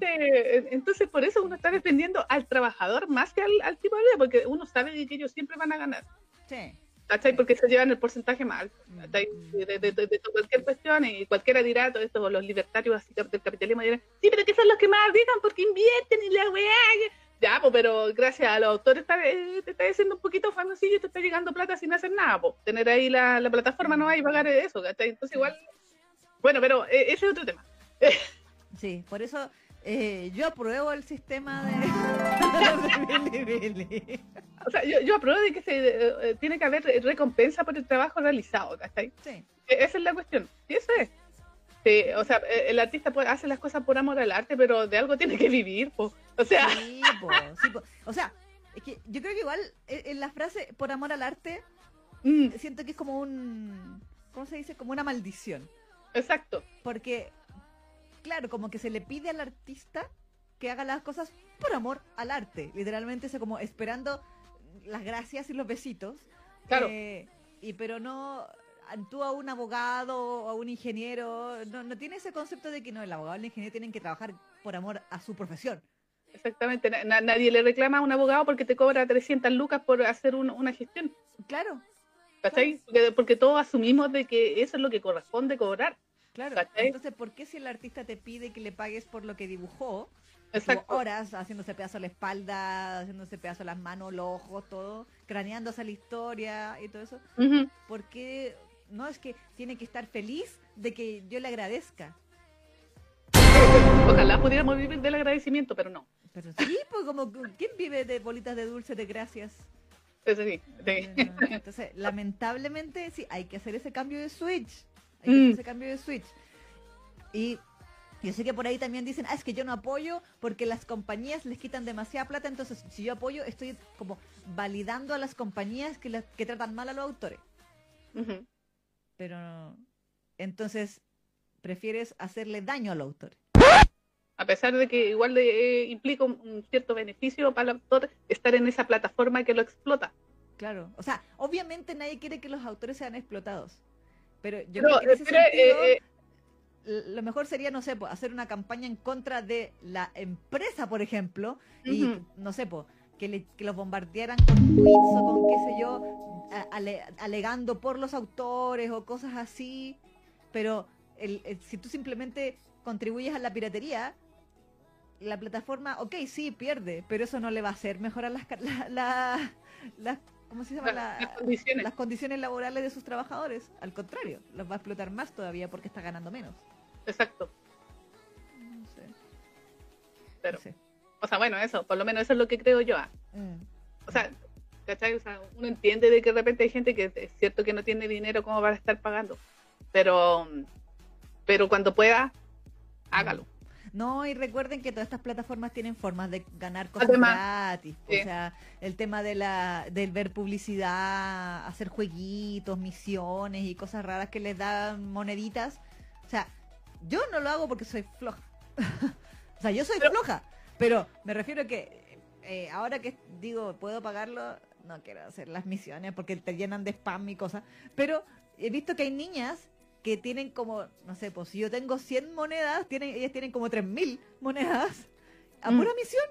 entonces por eso uno está defendiendo al trabajador más que al, al tipo de vida, porque uno sabe que ellos siempre van a ganar, Sí. ¿cachai? Porque se llevan el porcentaje más alto. Mm. De, de- de- de cualquier cuestión, y cualquiera dirá, todo esto, los libertarios así del capitalismo dirán, sí, pero que son los que más arriesgan porque invierten y la weá. Que-". Ya, pues, pero gracias a los autores está, eh, te está diciendo un poquito famosillo y te está llegando plata sin hacer nada, pues. Tener ahí la, la plataforma no hay y pagar eso, ¿cachai? Entonces igual, bueno, pero eh, ese es otro tema. Sí, por eso eh, yo apruebo el sistema de. O sea, yo, yo apruebo de que se, eh, eh, tiene que haber recompensa por el trabajo realizado, ¿cachai? Sí, E- Esa es la cuestión. Y eso es. Sí, o sea, eh, el artista puede, hace las cosas por amor al arte, pero de algo tiene que vivir, po. O sea, sí, po, sí, po. O sea, es que yo creo que igual eh, en la frase por amor al arte mm, siento que es como un ¿cómo se dice? como una maldición, exacto. porque claro, como que se le pide al artista que haga las cosas por amor al arte, literalmente es como esperando las gracias y los besitos. Claro. Eh, y pero no tú a un abogado o a un ingeniero no, no tiene ese concepto de que no el abogado o el ingeniero tienen que trabajar por amor a su profesión. Exactamente. Na- na- nadie le reclama a un abogado porque te cobra 300 lucas por hacer un- una gestión. Claro, ¿Cachai? Porque, porque todos asumimos de que eso es lo que corresponde cobrar. claro. ¿Cachai? Entonces, ¿por qué si el artista te pide que le pagues por lo que dibujó? Exacto. horas haciéndose pedazo la espalda, haciéndose pedazo las manos, los ojos, todo, craneándose la historia y todo eso. ¿Por qué no es que tiene que estar feliz de que yo le agradezca? Ojalá pudiéramos vivir del agradecimiento, pero no. Pero sí, pues como ¿quién vive de bolitas de dulce de gracias? Eso sí. sí. Entonces, lamentablemente, sí, hay que hacer ese cambio de switch. Hay que Mm. hacer ese cambio de switch. Y yo sé que por ahí también dicen, ah, es que yo no apoyo porque las compañías les quitan demasiada plata, entonces si yo apoyo estoy como validando a las compañías que, las- que tratan mal a los autores. Ujú. Pero no. entonces prefieres hacerle daño al autor. a pesar de que igual le, eh, implica un, un cierto beneficio para el autor estar en esa plataforma que lo explota. Claro. O sea, obviamente nadie quiere que los autores sean explotados. Pero yo Pero, creo que en ese pero, sentido, eh, eh, lo mejor sería, no sé, po, hacer una campaña en contra de la empresa, por ejemplo, y no sé, po, que, le- que los bombardearan con tweets o con qué sé yo, ale- alegando por los autores o cosas así. Pero el- el- si tú simplemente contribuyes a la piratería, la plataforma, ok, sí, pierde, pero eso no le va a hacer mejorar las, la, la- las- ¿cómo se llama? las, La- las condiciones. las condiciones laborales de sus trabajadores. Al contrario, los va a explotar más todavía porque está ganando menos. Exacto. No sé. Pero, no sé. O sea, bueno, eso, por lo menos eso es lo que creo yo. ah. Mm, O sea, ¿cachai? O sea, uno entiende de que de repente hay gente que es cierto que no tiene dinero como para estar pagando, pero, pero cuando pueda, hágalo. No, y recuerden que todas estas plataformas tienen formas de ganar cosas Además, gratis. sí. O sea, el tema de la del ver publicidad, hacer jueguitos, misiones y cosas raras que les dan moneditas. O sea, yo no lo hago porque soy floja. o sea, yo soy Pero- floja, pero me refiero a que eh, ahora que digo, puedo pagarlo, no quiero hacer las misiones porque te llenan de spam y cosas, pero he visto que hay niñas que tienen como, no sé, pues si yo tengo 100 monedas, tienen, ellas tienen como 3000 monedas a Mm. pura misión,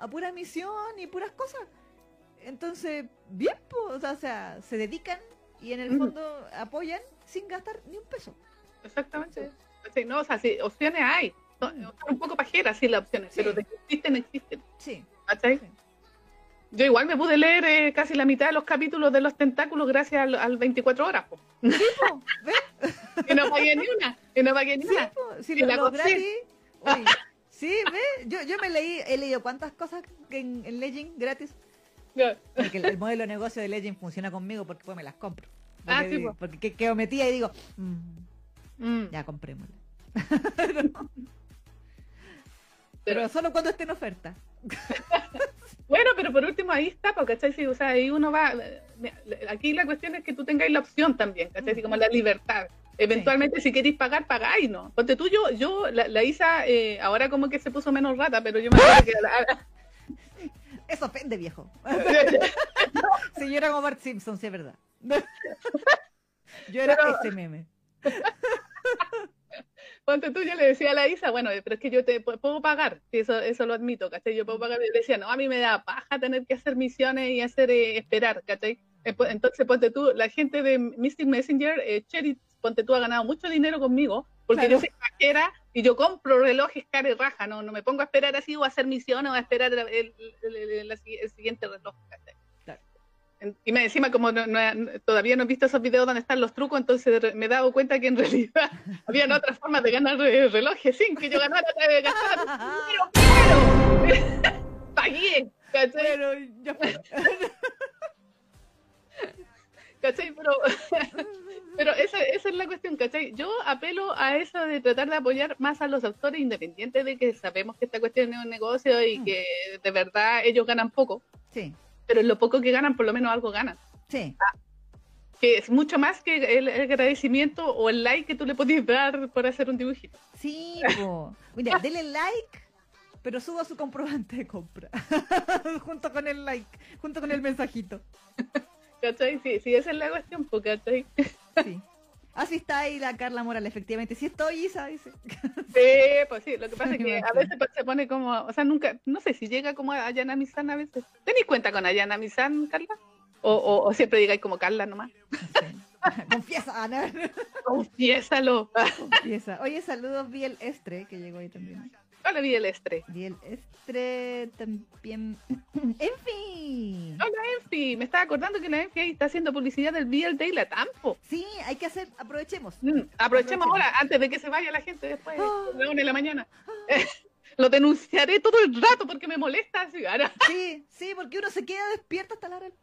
a pura misión y puras cosas. Entonces, bien, pues, o sea, se dedican y en el Mm. fondo apoyan sin gastar ni un peso. Exactamente. Sí, no, o sea, sí, opciones hay. Un poco pajeras, sí, las opciones, Sí. pero de que existen, existen. Sí, ¿Cachai? Sí. Yo igual me pude leer eh, casi la mitad de los capítulos de los tentáculos gracias al, al 24 horas. po. po, ¿ves? Y no pagué ni una. Y no pagué ni Sí, una. si lo, la lo gocé. gratis. uy, sí, ¿ves? Yo, yo me leí, he leído cuántas cosas que en, en Legend gratis. Porque el, el modelo de negocio de Legend funciona conmigo porque pues me las compro. Porque, Ah, sí, po. porque que- quedo metida y digo, "Mm, Mm. ya comprémosla. Pero- Pero solo cuando esté en oferta. Bueno, pero por último ahí está, po, ¿cachai? Sí, o sea, ahí uno va. eh, Aquí la cuestión es que tú tengáis la opción también, ¿cachai? Como la libertad. Eventualmente, si queréis pagar, pagáis, ¿no? Ponte tú, yo, yo la, la Isa, eh, ahora como que se puso menos rata, pero yo me acuerdo que la- Eso ofende, viejo. Si yo era como Bart Simpson, sí es verdad. Yo era Pero- ese meme. Ponte tú, yo le decía a la Isa, bueno, pero es que yo te pu- puedo pagar, eso, eso lo admito, ¿cachai? Yo puedo pagar, y le decía, no, a mí me da paja tener que hacer misiones y hacer eh, esperar, ¿cachai? Eh, Entonces, ponte tú, la gente de Mystic Messenger, eh, Cherry, ponte tú, ha ganado mucho dinero conmigo, porque Claro. yo soy pajera y yo compro relojes cara y raja, no, no me pongo a esperar así o a hacer misiones o a esperar el, el siguiente reloj, ¿cachai? Claro. Y me encima, como no- no- todavía no he visto esos videos donde están los trucos, entonces me he dado cuenta que en realidad habían otras formas de ganar eh, relojes sin que yo ganara de gastar dinero primero. Pagué, ¿cachai? Pero ya fue. ¿cachai? Pero, pero esa, esa es la cuestión, ¿cachai? Yo apelo a eso de tratar de apoyar más a los autores independientes de que sabemos que esta cuestión es un negocio y Mm. que de verdad ellos ganan poco, Sí, pero en lo poco que ganan por lo menos algo ganan. sí. Que es mucho más que el, agradecimiento o el like que tú le podías dar por hacer un dibujito. Sí, po. Mira, dele like, pero suba su comprobante de compra. junto con el like, junto con el mensajito. ¿Cachai? Sí, sí, esa es la cuestión, ¿cachai? Sí. Así está ahí la Carla Moral, efectivamente. Sí estoy, Isa, dice. Sí, pues sí, lo que pasa es que a veces se pone como, o sea, nunca, no sé si llega como a Ayana Misan a veces. ¿Tenéis cuenta con Ayana Misan, Carla? O, o, o siempre digáis como Carla nomás. No sé. Confiesa, Ana. Confiésalo. Confiesa. Oye, saludos, Biel Estre, que llegó ahí también. Hola, vi el estre. Biel Estre también. en fin. Hola, Enfi. Me estaba acordando que la Enfi ahí está haciendo publicidad del VL Day la Tampo. Sí, hay que hacer, aprovechemos. Mm, aprovechemos Aprovechemos. ahora, antes de que se vaya la gente después, Ah. a la una de la mañana. Lo denunciaré todo el rato porque me molesta así. Sí, sí, porque uno se queda despierto hasta la hora del.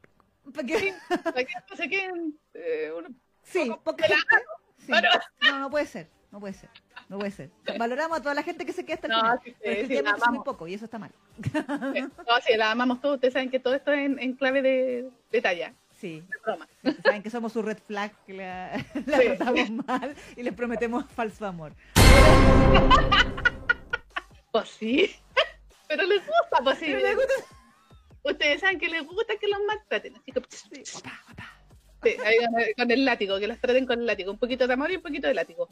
¿Para qué? para que no se queden eh, uno- Sí, gente. Ahora- No, no puede ser. No puede ser. No puede ser. Valoramos a toda la gente que se queda hasta el No, final. sí, sí, pero sí, es muy amamos. poco y eso está mal. No, sí, la amamos todos. Ustedes saben que todo esto es en, en clave de, de talla, Sí. Saben que somos su red flag, que la, la Sí. tratamos mal y les prometemos falso amor. Pues sí. Pero les gusta, pues sí. Les gusta- Ustedes saben que les gusta que los maltraten. Así que, Sí, guapa, guapa. sí, ahí con, el, con el látigo, que los traten con el látigo. Un poquito de amor y un poquito de látigo.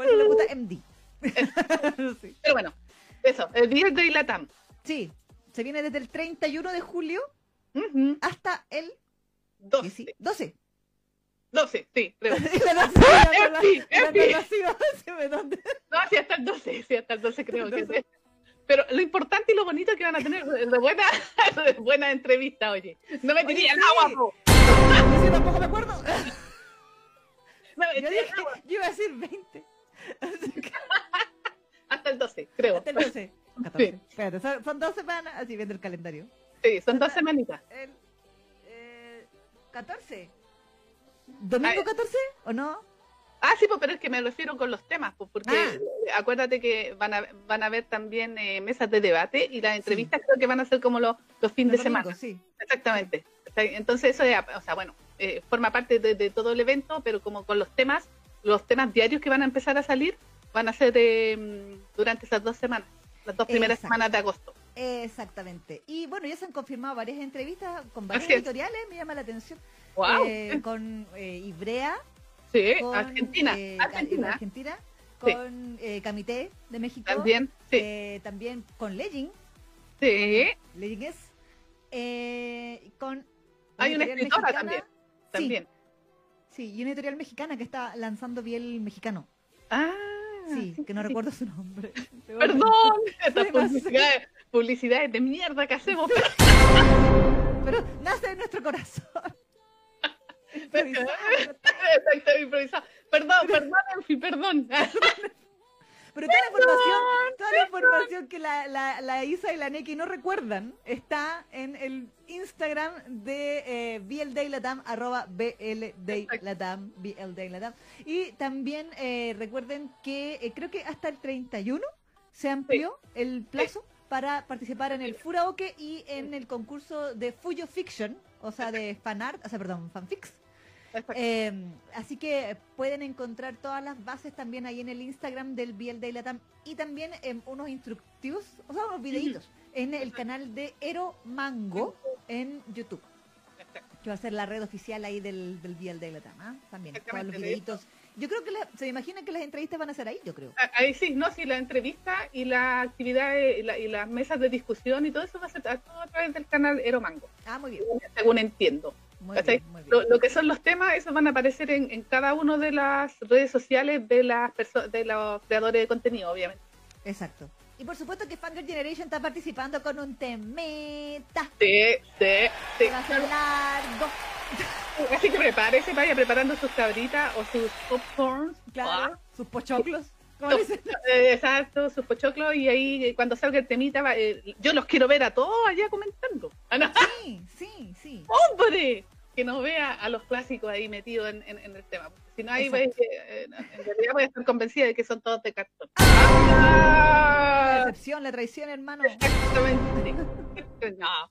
Por eso le gusta MD. sí. Pero bueno, eso, el día de Latam. Sí, se viene desde el 31 de julio hasta el 12. 10 12. 12, sí, creo. No, sí, hasta el 12, sí, hasta el 12 creo que sí. Pero lo importante y lo bonito que van a tener de buena, de buena entrevista, oye. No me al sí. agua, po. Yo tampoco me acuerdo. No me Yo dije, yo iba a decir 20. Que, Hasta el 12, creo. Hasta el 12. 14. Sí. Espérate, son, son dos semanas, así viendo el calendario. Sí, son dos semanitas. El eh, 14. ¿Domingo Ay. 14 o no? Ah, sí, pues, pero es que me refiero con los temas, pues, porque Ah. acuérdate que van a, van a haber también eh, mesas de debate y las entrevistas creo que van a ser como los, los fines de semana. Sí. Exactamente. Entonces eso, es, o sea, bueno, eh, forma parte de, de todo el evento, pero como con los temas, los temas diarios que van a empezar a salir, van a ser eh, durante esas dos semanas, las dos primeras Exacto. semanas de agosto. Exactamente. Y bueno, ya se han confirmado varias entrevistas con varios editoriales, me llama la atención. Wow. Eh, con eh, Ibrea, sí, con Argentina. eh, Argentina. Argentina, Sí. con eh, Camité de México, También. Sí. eh, también con Legend, sí. Legend es, eh, con Hay una escritora mexicana. también. Sí, También. sí, y una editorial mexicana que está lanzando Biel mexicano. Ah. Sí, que no recuerdo su nombre. Perdón. Estas publicidades, publicidades de mierda que hacemos. Pero nace de nuestro corazón. Improvisado. Exacto, improvisado. Perdón, perdón, Elfi, perdón. Pero toda la información, toda la información que la, la, la Isa y la Neki no recuerdan está en el Instagram de eh, BLDaylatam, arroba BLDaylatam, BLDaylatam. Y también eh, recuerden que eh, creo que hasta el 31 se amplió el plazo para participar en el Furaoke y en el concurso de Fuyo Fiction, o sea, de fanart, o sea, perdón, fanfics. Eh, así que pueden encontrar todas las bases también ahí en el Instagram del BL Day Latam y también en unos instructivos, o sea, unos videitos en el canal de Ero Mango en YouTube, que va a ser la red oficial ahí del, del BL Day Latam, ¿ah? También, todos los videitos. Yo creo que la- se imaginan que las entrevistas van a ser ahí, yo creo. Ah, Ahí sí, no, sí, la entrevista y la actividad y, la- y las mesas de discusión y todo eso va a ser a, todo a través del canal Ero Mango, Ah, muy bien, según entiendo. Muy bien, muy bien. Lo, lo que son los temas, esos van a aparecer en, en cada una de las redes sociales de las de los creadores de contenido, obviamente. Exacto. Y por supuesto que Fangirl Generation está participando con un temeta. Sí, sí, sí. que va a ser largo. Así que prepárese, vaya preparando sus cabritas o sus popcorns. Claro, sus pochoclos. ¿Cómo Ah, eh, exacto, sus pochoclos y ahí eh, cuando salga el temita, va, eh, yo los quiero ver a todos allá comentando. Ah, Sí, sí, sí. ¡Hombre! Que no vea a los clásicos ahí metidos en, en- en el tema. si no, ahí vais, eh, en realidad voy a estar convencida de que son todos de cartón. La ¡Ah! decepción, la traición, hermano. Exactamente. No,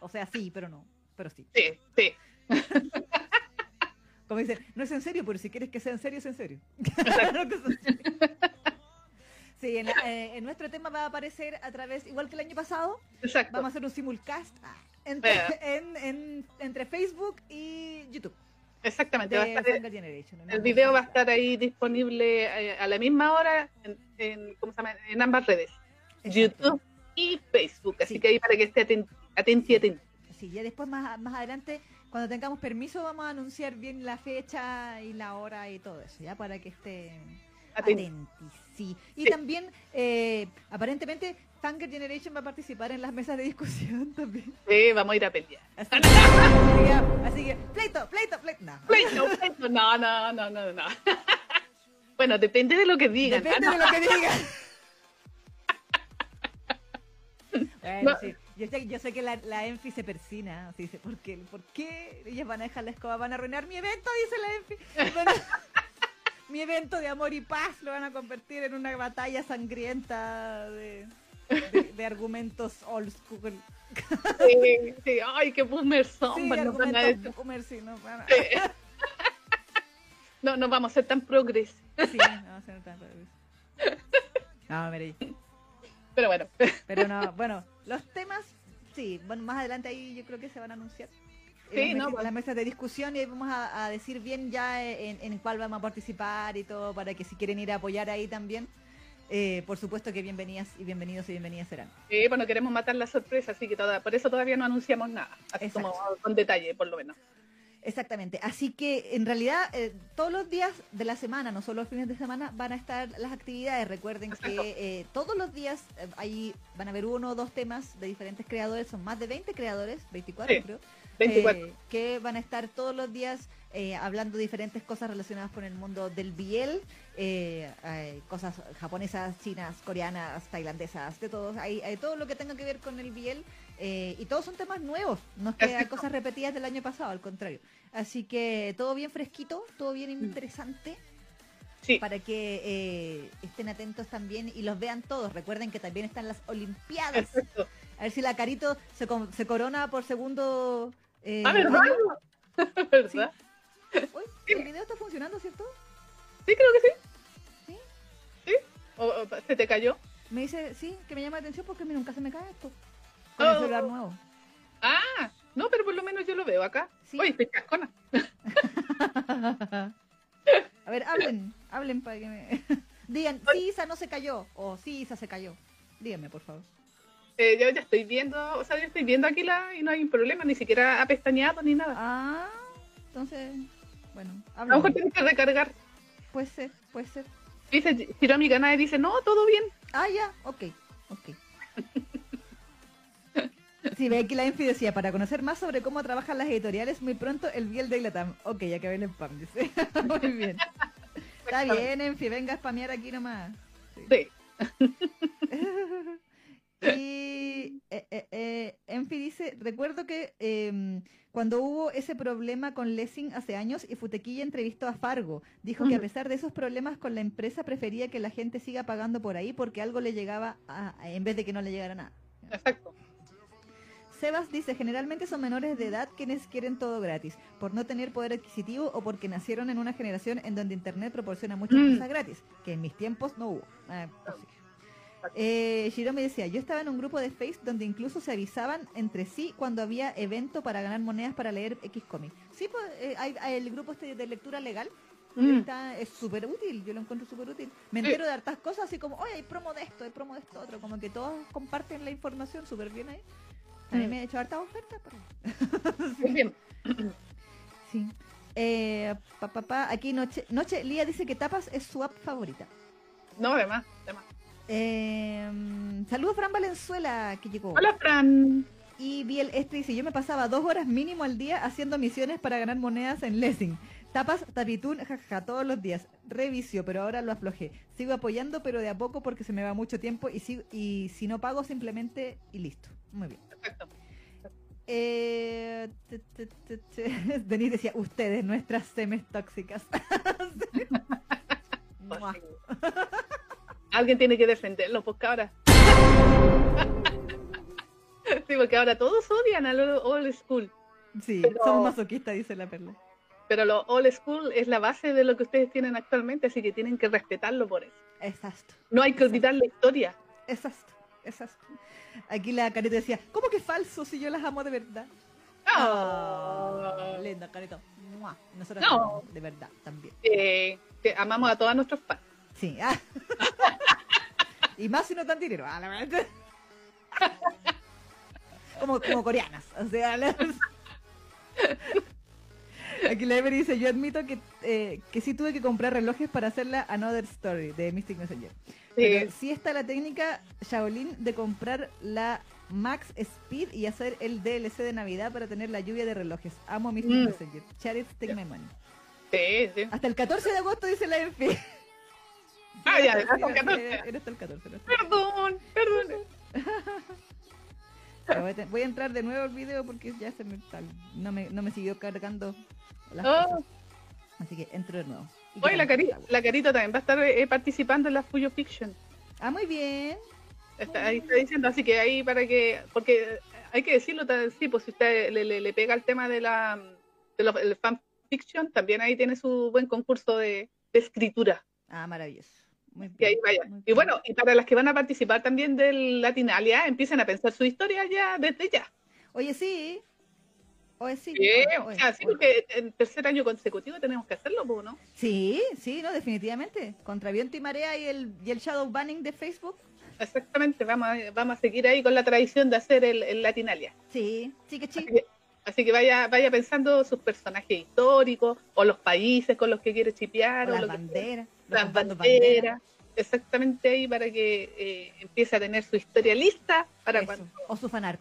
O sea, sí, pero no. Pero sí. sí, sí. Como dicen, no es en serio, pero si quieres que sea en serio, es en serio. No, que es en serio. Sí, en, la- eh, en nuestro tema va a aparecer a través, igual que el año pasado, Exacto. vamos a hacer un simulcast ah, entre, en- en- entre Facebook y YouTube Exactamente. Va a estar- en el video va a estar ahí disponible eh, a la misma hora en, en- ¿cómo se llama? en ambas redes, Exacto. YouTube y Facebook. Así Sí. que ahí para que esté atento, atento y atento. Sí, ya después más, más adelante, cuando tengamos permiso, vamos a anunciar bien la fecha y la hora y todo eso, ya para que esté Atento. atentis. Sí. Y Sí. también, eh, aparentemente, Fanger Generation va a participar en las mesas de discusión también. Sí, vamos a ir a pelear. Así que, así que- pleito, pleito, pleito. No. Pleito, pleito. No, no, no, no, no. Bueno, depende de lo que digan. Depende Ah, de lo que digan. Bueno, No. sí. Yo sé, yo sé que la, la Enfi se persina. Así dice, ¿por qué, ¿por qué ellas van a dejar la escoba? Van a arruinar mi evento, dice la Enfi. A- mi evento de amor y paz lo van a convertir en una batalla sangrienta de, de- de argumentos old school. Sí, sí. Ay, qué boomers son. Sí, van a decir. boomer, sí, no, van a- No, no vamos a ser tan progres. sí, no, se nota, pero- No, mire. Pero bueno, Pero no, bueno, los temas, sí, bueno, más adelante ahí yo creo que se van a anunciar. Sí, no, pues. las mesas de discusión y ahí vamos a, a decir bien ya en, en cuál vamos a participar y todo, para que si quieren ir a apoyar ahí también, eh, por supuesto que bienvenidas y bienvenidos y bienvenidas serán. sí, bueno, queremos matar la sorpresa, así que toda, por eso todavía no anunciamos nada. Así Exacto. como con detalle, por lo menos. Exactamente, así que en realidad eh, todos los días de la semana, no solo los fines de semana, van a estar las actividades. Recuerden que eh, todos los días eh, ahí van a haber uno o dos temas de diferentes creadores, son más de 20 creadores, 24 Sí. creo. 24. eh, que van a estar todos los días eh, hablando diferentes cosas relacionadas con el mundo del biel, eh, cosas japonesas, chinas, coreanas, tailandesas, de todos, hay, hay todo lo que tenga que ver con el biel eh, y todos son temas nuevos, no es que hay cosas repetidas del año pasado, al contrario. Así que todo bien fresquito, todo bien interesante Sí, para que eh, estén atentos también y los vean todos. Recuerden que también están las Olimpiadas. exacto. A ver si la Carito se, se corona por segundo eh, Ah, ¿verdad? año. ¿Verdad? Uy, el video está funcionando, ¿cierto? Sí, creo que sí. Sí. ¿Sí? ¿O, o se te cayó? Me dice, sí, que me llama la atención porque a mí nunca se me cae esto. Con Oh. el celular nuevo. Ah, no, pero por lo menos yo lo veo acá. Sí. Oye, estoy cascona. A ver, hablen, hablen para que me... Digan, sí, Isa no se cayó. O sí, Isa se cayó. Díganme, por favor. Eh, yo ya estoy viendo, o sea, yo estoy viendo aquí la, y no hay problema, ni siquiera ha pestañeado ni nada. Ah, entonces, bueno, A lo mejor tienes que recargar. Puede ser, puede ser. Dice, Hiromi Kanai dice, no, todo bien. Ah, ya, ok, ok. Sí, ve aquí la Enfi decía, para conocer más sobre cómo trabajan las editoriales, muy pronto el Biel de Latam. Ok, ya acabé el spam, dice. muy bien. Está bien, Enfi, venga a spamear aquí nomás. Sí. Y eh, eh, eh, Enfi dice, recuerdo que em, cuando hubo ese problema con Lessing hace años y Futequilla entrevistó a Fargo, dijo que a pesar de esos problemas con la empresa prefería que la gente siga pagando por ahí porque algo le llegaba a- en vez de que no le llegara nada. Exacto. Sebas dice, generalmente son menores de edad quienes quieren todo gratis, por no tener poder adquisitivo o porque nacieron en una generación en donde Internet proporciona muchas Mm. cosas gratis, que en mis tiempos no hubo. Ah, pues sí. Eh, Shiromi decía, yo estaba en un grupo de Face donde incluso se avisaban entre sí cuando había evento para ganar monedas para leer X cómic. Sí, pues eh, hay, hay el grupo este de lectura legal. Mm. Está, es súper útil, yo lo encuentro súper útil. Me Sí. entero de hartas cosas así como, oye, hay promo de esto, hay promo de esto otro, como que todos comparten la información súper bien ahí. A mí Mm. me ha hecho hartas ofertas. pero- Muy bien. Sí. Eh, pa, pa, pa, aquí Noche, Noche Lía dice que Tapas es su app favorita. No, además, además. Eh, saludos Fran Valenzuela que llegó. Hola, Fran. Y Biel este dice, yo me pasaba dos horas mínimo al día haciendo misiones para ganar monedas en Lessing. Tapas, tapitún, jajaja, todos los días. Revicio, pero ahora lo aflojé. Sigo apoyando, pero de a poco porque se me va mucho tiempo y, si, y si no pago simplemente y listo. Muy bien. Eh, Denise decía, ustedes, nuestras semes tóxicas. Alguien tiene que defenderlo, porque ahora. sí, porque ahora todos odian al old school. sí, Pero- somos masoquistas, dice la perla. Pero lo old school es la base de lo que ustedes tienen actualmente, así que tienen que respetarlo por eso. Exacto. No hay que olvidar la historia. Exacto, exacto. Aquí la carita decía, ¿cómo que falso si yo las amo de verdad? Ah. linda carita. Mua. Nosotros No. amamos de verdad también. Eh, amamos a todos nuestros fans. Sí. ah. y más si no tan dinero. Ah, la verdad. como, como coreanas. O sea, las- Aquí la Emery dice, yo admito que, eh, que sí tuve que comprar relojes para hacer la Another Story de Mystic Messenger. Pero Sí. sí está la técnica Shaolin de comprar la Max Speed y hacer el DLC de Navidad para tener la lluvia de relojes. Amo Mystic Mm. Messenger. Charity, take my money. Sí, sí. Hasta el 14 de agosto dice la Enfi. Ah, ya, Sí, hasta el era- 14. era- hasta el 14. no sé. Perdón, perdón. Voy, a te- voy a entrar de nuevo al video porque ya se me no me, no me siguió cargando las Oh. cosas. Así que entro de nuevo. Oye, la, cari la carita también va a estar eh, participando en la Fuyo Fiction. Ah, muy bien. Está, ahí está diciendo, así que ahí para que, porque hay que decirlo, sí, pues si usted le, le, le pega el tema de la de el fanfiction, también ahí tiene su buen concurso de, de escritura. Ah, maravilloso. Muy Que ahí bien, vaya. muy Y bueno, y para las que van a participar también del Latinalia, empiecen a pensar su historia ya desde ya. Oye, sí. Oye, sí. Sí, Oye, sí, oye. porque en tercer año consecutivo tenemos que hacerlo, ¿no? Sí, sí, no, definitivamente. Contra viento y marea y el, y el shadow banning de Facebook. Exactamente, vamos a, vamos a seguir ahí con la tradición de hacer el, el Latinalia. Sí, sí que sí. Así que, vaya, vaya pensando sus personajes históricos o los países con los que quiere chipear. O o las banderas. Las banderas. Exactamente ahí para que eh, empiece a tener su historia lista para Eso. cuando. O su fanart.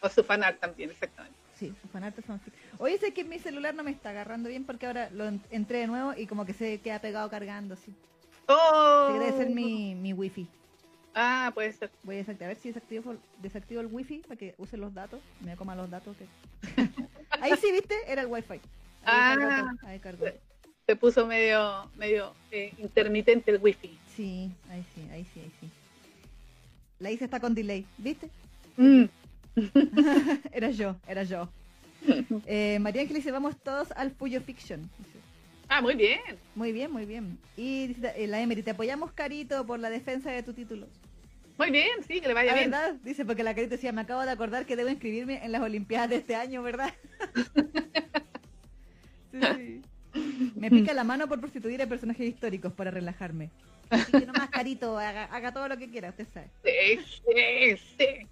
O su fanart también, exactamente. Sí, su fanart es fanfic. Oye, sé que mi celular no me está agarrando bien porque ahora lo en- entré de nuevo y como que se queda pegado cargando. Sí. ¡Oh! Debe ser mi, mi wifi. Ah, puede ser. Voy a desactivar, a ver si desactivo, desactivo el wifi para que use los datos, me coma los datos. que- Ahí sí, ¿viste? Era el wifi. Ahí Ah. cargó ahí cargó. Se puso medio, medio eh, intermitente el wifi. Sí, ahí sí, ahí sí, ahí sí. La hice está con delay, ¿viste? Mm. era yo, era yo. Eh, María Ángel dice, vamos todos al Puyo Fiction. Ah, muy bien. Muy bien, muy bien. Y dice, eh, la Emery, te apoyamos, Carito, por la defensa de tu título. Muy bien, sí, que le vaya La bien. verdad, dice, porque la carita decía, me acabo de acordar que debo inscribirme en las Olimpiadas de este año, ¿verdad? sí, sí. Me pica la mano por prostituir a personajes históricos para relajarme. Así que nomás, carito, haga, haga todo lo que quiera, usted sabe. Sí, sí, sí.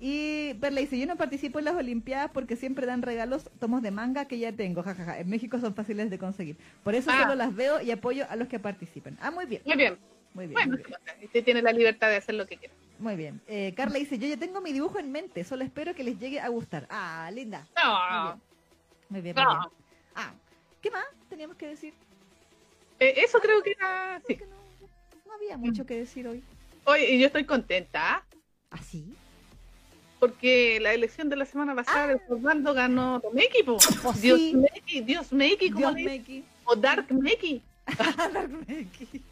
Y Perla dice, yo no participo en las Olimpiadas porque siempre dan regalos tomos de manga que ya tengo, jajaja. En México son fáciles de conseguir. Por eso Ah. solo las veo y apoyo a los que participen. Ah, muy bien, Muy bien. muy bien. Bueno, muy bien. usted tiene la libertad de hacer lo que quiera. Muy bien. Eh, Carla dice, yo ya tengo mi dibujo en mente, solo espero que les llegue a gustar. Ah, linda. No, Muy bien, muy no. bien. Ah, ¿qué más teníamos que decir? Eh, eso creo que era. Sí. No, no había mucho que decir hoy. Oye, y yo estoy contenta ¿Ah, sí? porque la elección de la semana pasada de Osvaldo ganó Meki, po. Oh, Dios sí. Meki, Dios Meki, como Dios. Meki. O Dark Meki. Dark Meki.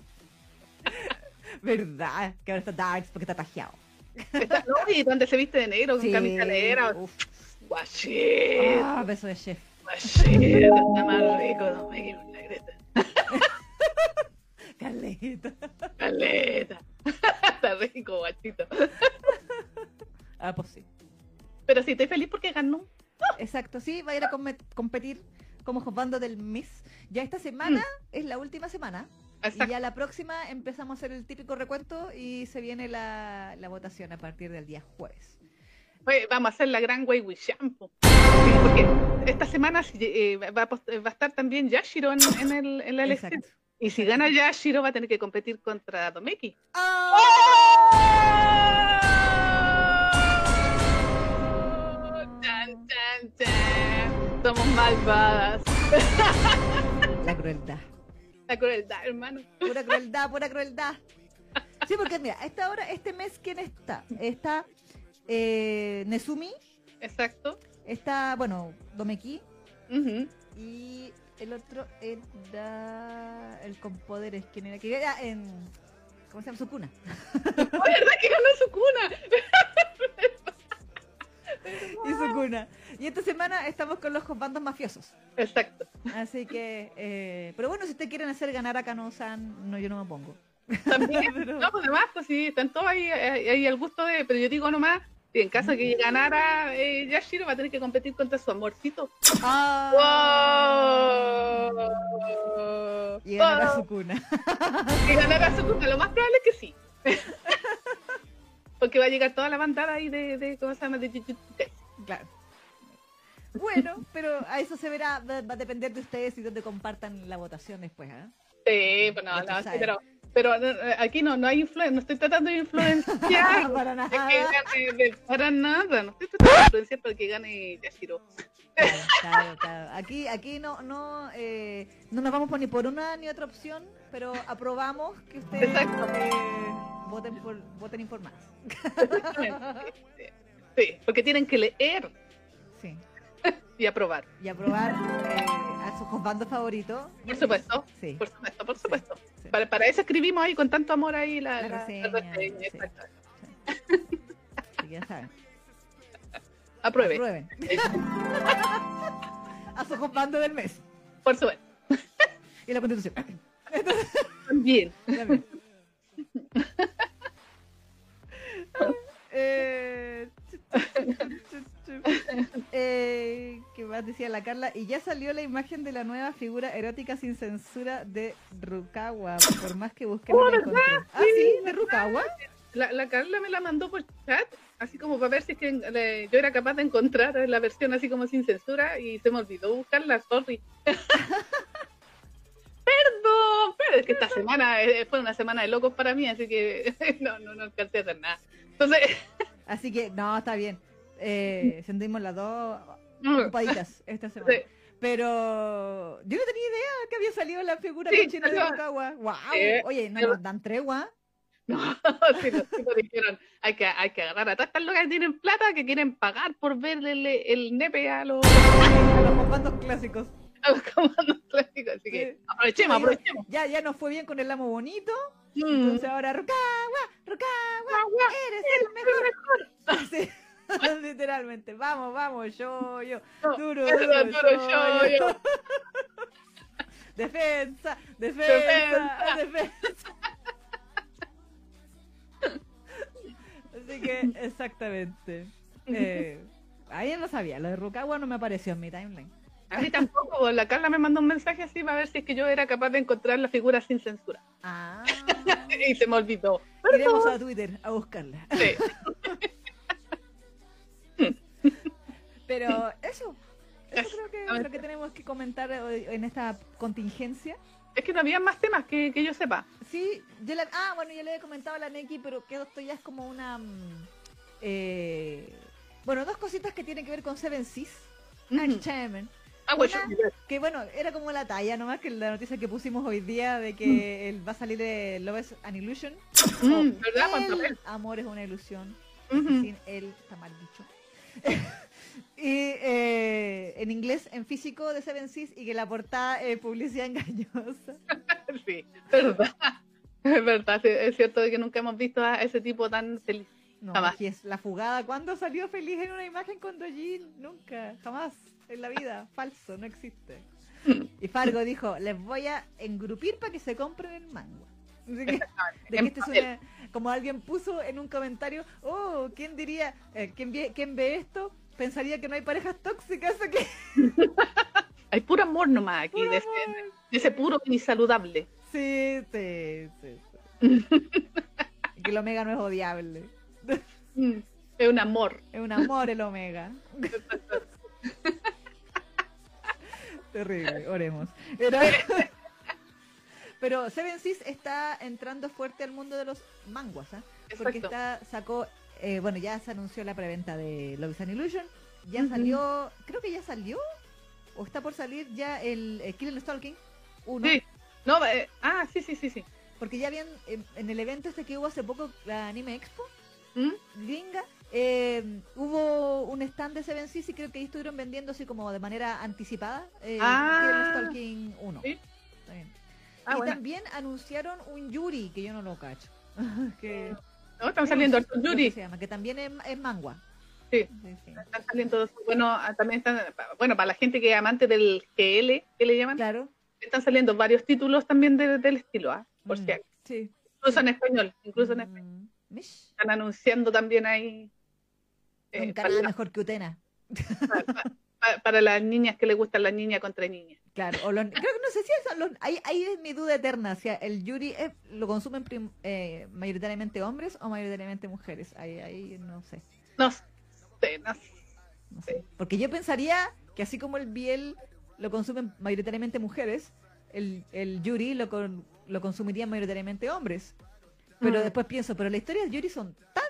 ¿Verdad? Que ahora está Darks porque está tajeado. Está- no, y donde se viste de negro con camisa negra. Uf. Guachit, Ah, beso de chef. Guachit, está más rico, Don Meki, con negreta. Caleta. Caleta. Está rico, guachito. Ah, pues sí. Pero sí, estoy feliz porque ganó. Exacto, sí, va a ir a competir como jugando del Miss. Ya esta semana es la última semana. Y Exacto. ya la próxima empezamos a hacer el típico recuento y se viene la, la votación a partir del día jueves. Oye, vamos a hacer la gran Way with Shampoo. Sí, porque esta semana eh, va, a post- va a estar también Yashiro en, en el- en la elección. Exacto. Y si gana Yashiro, va a tener que competir contra Domeki. Chan, chan, chan. Somos malvadas. La crueldad. La crueldad, hermano. Pura crueldad, pura crueldad. Sí, porque mira, a esta hora, este mes, ¿quién está? Está eh, Nezumi, Exacto. está, bueno, Domeki, y el otro era el con poderes, ¿quién era? Que era en, ¿cómo se llama? Sukuna. Oh, ¿Verdad que ganó su cuna? Y Sukuna. Y esta semana estamos con los bandos mafiosos. Exacto. Así que, eh, pero bueno, si ustedes quieren hacer ganar a Kano-san, no, yo no me pongo. También. Pero- No, pues además, pues sí, están todos ahí, ahí, ahí al gusto de. Pero yo digo nomás, si en caso de que ganara eh, Yashiro, va a tener que competir contra su amorcito. ¡Ah! ¡Wow! Y ganará ¡Wow! Sukuna. Que ganara su cuna, lo más probable es que sí. Porque va a llegar toda la bandada ahí de, de ¿cómo se llama? De. Claro. Bueno, pero a eso se verá, va, va a depender de ustedes y donde compartan la votación después, ¿ah? Sí, pues no, no, sí, pero, pero eh, aquí no, no hay influencia, no estoy tratando de influenciar. Para de nada. que gane, de- para nada, no estoy tratando de influenciar para que gane Yashiro. Claro, claro, claro. Aquí, aquí no, no, eh, no nos vamos por ni por una ni otra opción, pero aprobamos que ustedes eh, voten por, voten informados. Sí, Sí, porque tienen que leer Sí. y aprobar. Y aprobar eh, a sus bandos favoritos. Por supuesto, Sí. por supuesto, por supuesto. sí. Para, para eso escribimos ahí con tanto amor ahí la, La la- la reseña, reseña, sí. exacto. Así que ya saben. Apruebe, Aprueben. a sus bandos del mes. por supuesto. Y la constitución. También. También. Eh, eh, ¿Qué más decía la Carla? Y ya salió la imagen de la nueva figura erótica sin censura de Rukawa. Por más que la encontré. Ah, sí, de Rukawa. La, la Carla me la mandó por chat, así como para ver si es que le- yo era capaz de encontrar la versión así como sin censura y se me olvidó buscarla, sorry. Perdón, pero es que esta semana eh, fue una semana de locos para mí, así que no, no, no alcancé a hacer nada. Entonces, Así que, no, está bien. Eh, sentimos las dos ocupaditas esta semana. Sí. Pero yo no tenía idea que había salido la figura Sí, cochina de. Rukawa. ¡Wow! Sí. Oye, no nos dan tregua. no, sí lo dijeron, hay que, hay que agarrar a todas estas locas que tienen plata, que quieren pagar por verle el, el nepe a los, A los bandos clásicos. a los comandos clásicos, así que aprovechemos, aprovechemos. Ya, ya nos fue bien con el amo bonito. Mm. Entonces ahora, Rukawa, Rukawa, eres el mejor. Sí, literalmente. Vamos, vamos, yo, yo. Duro, duro, duro, yo, yo, yo. Defensa, defensa, defensa. Exactamente. Eh, ahí no sabía, lo de Rukawa no me apareció en mi timeline. A mí tampoco, la Carla me mandó un mensaje así para ver si es que yo era capaz de encontrar la figura sin censura. Ah. y se me olvidó. Iremos a Twitter a buscarla. Sí. Pero eso, eso creo que es lo que tenemos que comentar hoy en esta contingencia. Es que no había más temas que, que yo sepa. Sí, yo le, ah, bueno, yo le he comentado a la Neki, pero que esto ya es como una... mm, eh, bueno, dos cositas que tienen que ver con Seven Seas. Ujú. Entertainment, Ah, bueno, Que bueno, era como la talla, nomás que la noticia que pusimos hoy día de que él va a salir de Love is an Illusion. Mm, ¿verdad? El amor es una ilusión. Sin él, está mal dicho. y eh, en inglés, en físico de Seven Seas y que la portada es publicidad engañosa. Sí, verdad. Es verdad, sí, es cierto de que nunca hemos visto a ese tipo tan feliz. No, Jamás. es la fugada. ¿Cuándo salió feliz en una imagen con Dojin? Nunca, jamás en la vida. Falso, no existe. Y Fargo dijo, les voy a engrupir para que se compren el manga. Así que- de que este es una- como alguien puso en un comentario, oh, ¿quién diría, eh, ¿quién, ve, quién ve esto? Pensaría que no hay parejas tóxicas aquí. Hay puro amor nomás aquí, Puro de, ese, amor. de ese puro y saludable. Sí, sí, sí. que el omega no es odiable. Mm, Es un amor. Es un amor el omega. Terrible, oremos. Pero, pero Seven Seas está entrando fuerte al mundo de los manguas, ¿ah? Porque está, sacó, eh, bueno, ya se anunció la preventa de Love is an Illusion, ya salió, creo que ya salió, o está por salir ya el eh, Kill and Stalking 1, Sí. No, eh, ah, sí, sí, sí, sí. porque ya habían, en, en el evento este que hubo hace poco, la Anime Expo, ¿Mm? gringa, eh, hubo un stand de Seven Seas y creo que ahí estuvieron vendiendo así como de manera anticipada eh, Ah. Kill and Stalking 1. Sí. Está bien. Ah, y también anunciaron un Yuri, que yo no lo cacho. que, No, están saliendo que Yuri. se llama, que también es, es mangua. Sí. Sí, sí. Están saliendo dos. Bueno, ah, también están. Bueno, para la gente que es amante del GL, que le llaman, Claro. están saliendo varios títulos también de- del estilo, ¿ah? Por Mm, si acaso. Sí. Incluso en español. Incluso en español. Mm, mish. Están anunciando también ahí. eh, para, nada la- mejor que Utena. pa- para las niñas que les gustan las niñas contra niñas. Claro, o los- creo que no sé si es, los- ahí, ahí es mi duda eterna, si el Yuri es- lo consumen prim- eh, mayoritariamente hombres o mayoritariamente mujeres. Ahí, ahí no sé. No sé, no sé. no sé. Porque yo pensaría que así como el Biel lo consumen mayoritariamente mujeres, el, el Yuri lo, con- lo consumirían mayoritariamente hombres. Pero Mm. después pienso, pero las historias de Yuri son tan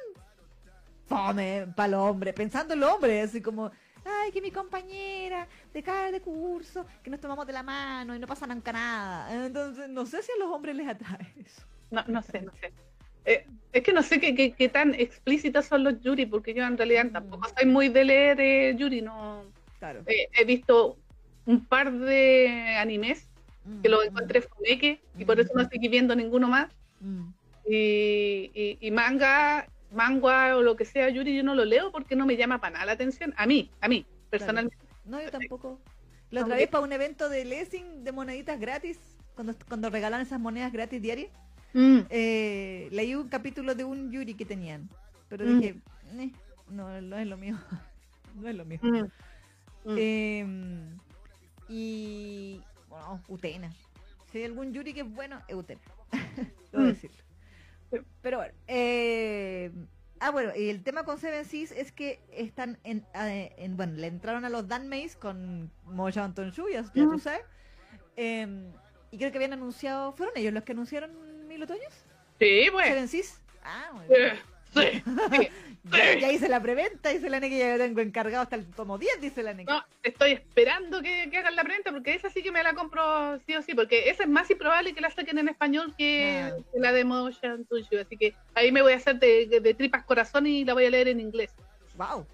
fome para los hombres, pensando en los hombres, así como, ay, que mi compañera de cada de curso, que nos tomamos de la mano y no pasa nunca nada. Entonces, no sé si a los hombres les atrae eso. No, no sé, no sé. Eh, es que no sé qué, qué, qué tan explícitos son los Yuri, porque yo en realidad Mm. tampoco soy muy de leer eh, Yuri, no. Claro. Eh, he visto un par de animes que los Mm, encontré fumeque y por eso no seguí viendo ninguno más. mm, Y, y, y manga, manga o lo que sea, Yuri, yo no lo leo porque no me llama para nada la atención. A mí, a mí, personalmente. No, yo tampoco. La otra vez para un evento de Lessing de moneditas gratis, cuando, cuando regalaban esas monedas gratis diarias, Mm, eh, leí un capítulo de un Yuri que tenían. Pero Mm. dije, "Eh, no, no es lo mío. no es lo mío. mm, mm. Em, y bueno, Utena. Si hay algún Yuri que es bueno, es Utena. Debo Mm. decirlo. Pero bueno, eh, ah bueno, y el tema con Seven Seas es que están en, eh, en- bueno, le entraron a los Danmays con Moja Anton Shu, ya, ya tú sabes. Em, y creo que habían anunciado, ¿fueron ellos los que anunciaron Mil Otoños? Sí, pues. Seven Seas. Ah, muy bien. Eh, sí, sí. Ya, ya hice la preventa, dice la Neki, ya tengo encargado hasta el tomo 10, dice la Neki. No, estoy esperando que, que hagan la preventa porque esa sí que me la compro sí o sí, porque esa es más improbable que la saquen en español que, Ah. la de Motion Tuyo. Así que ahí me voy a hacer de, de tripas corazón y la voy a leer en inglés. Wow.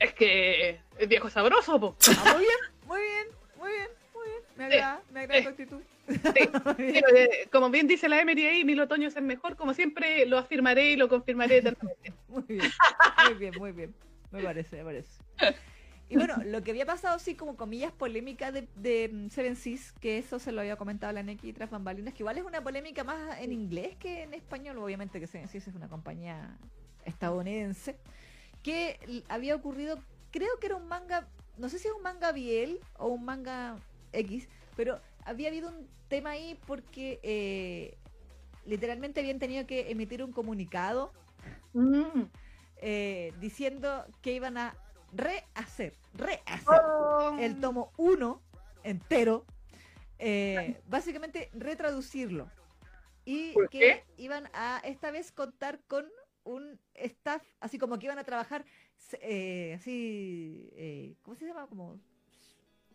Es que es viejo sabroso, po. Ah, muy bien, muy bien, muy bien, muy bien. Me agrada, me agrada tu actitud. Sí. Pero, eh, como bien dice la Emery ahí, Mil Otoños es mejor. Como siempre, lo afirmaré y lo confirmaré eternamente. Muy bien, muy bien, muy bien. Me parece, me parece. Y bueno, lo que había pasado, sí, como comillas polémica de, de mm, Seven Seas, que eso se lo había comentado la Neki tras bambalinas, que igual es una polémica más en inglés que en español. Obviamente que Seven Seas es una compañía estadounidense, que había ocurrido, creo que era un manga, no sé si es un manga Biel o un manga X, pero había habido un tema ahí porque eh, literalmente habían tenido que emitir un comunicado Mm. eh, diciendo que iban a rehacer, rehacer Oh. el tomo 1 entero, eh, básicamente retraducirlo. Y ¿Por que qué? iban a esta vez contar con un staff, así como que iban a trabajar eh, así, eh, ¿cómo se llama? Como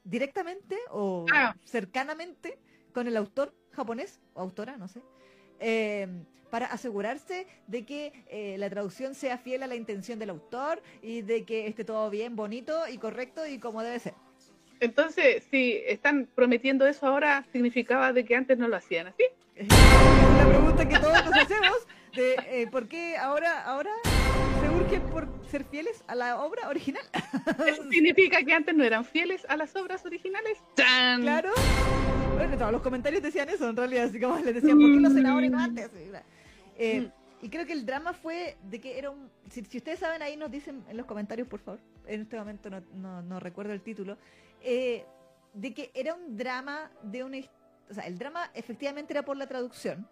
directamente o Ah. cercanamente con el autor japonés o autora, no sé, eh, para asegurarse de que eh, la traducción sea fiel a la intención del autor y de que esté todo bien, bonito y correcto y como debe ser. Entonces, si están prometiendo eso ahora, significaba de que antes no lo hacían así. Es la pregunta que todos nos hacemos de eh, por qué ahora, ahora urgen por ser fieles a la obra original. ¿Eso significa que antes no eran fieles a las obras originales? ¡Chan! Claro. Bueno, todos los comentarios decían eso, en realidad, así como les decían, ¿por qué senadores no antes? Y, bla. Eh, Mm. y creo que el drama fue de que era un... Si, si ustedes saben ahí, nos dicen en los comentarios, por favor. En este momento no, no, no recuerdo el título. eh, de que era un drama de una... O sea, el drama efectivamente era por la traducción.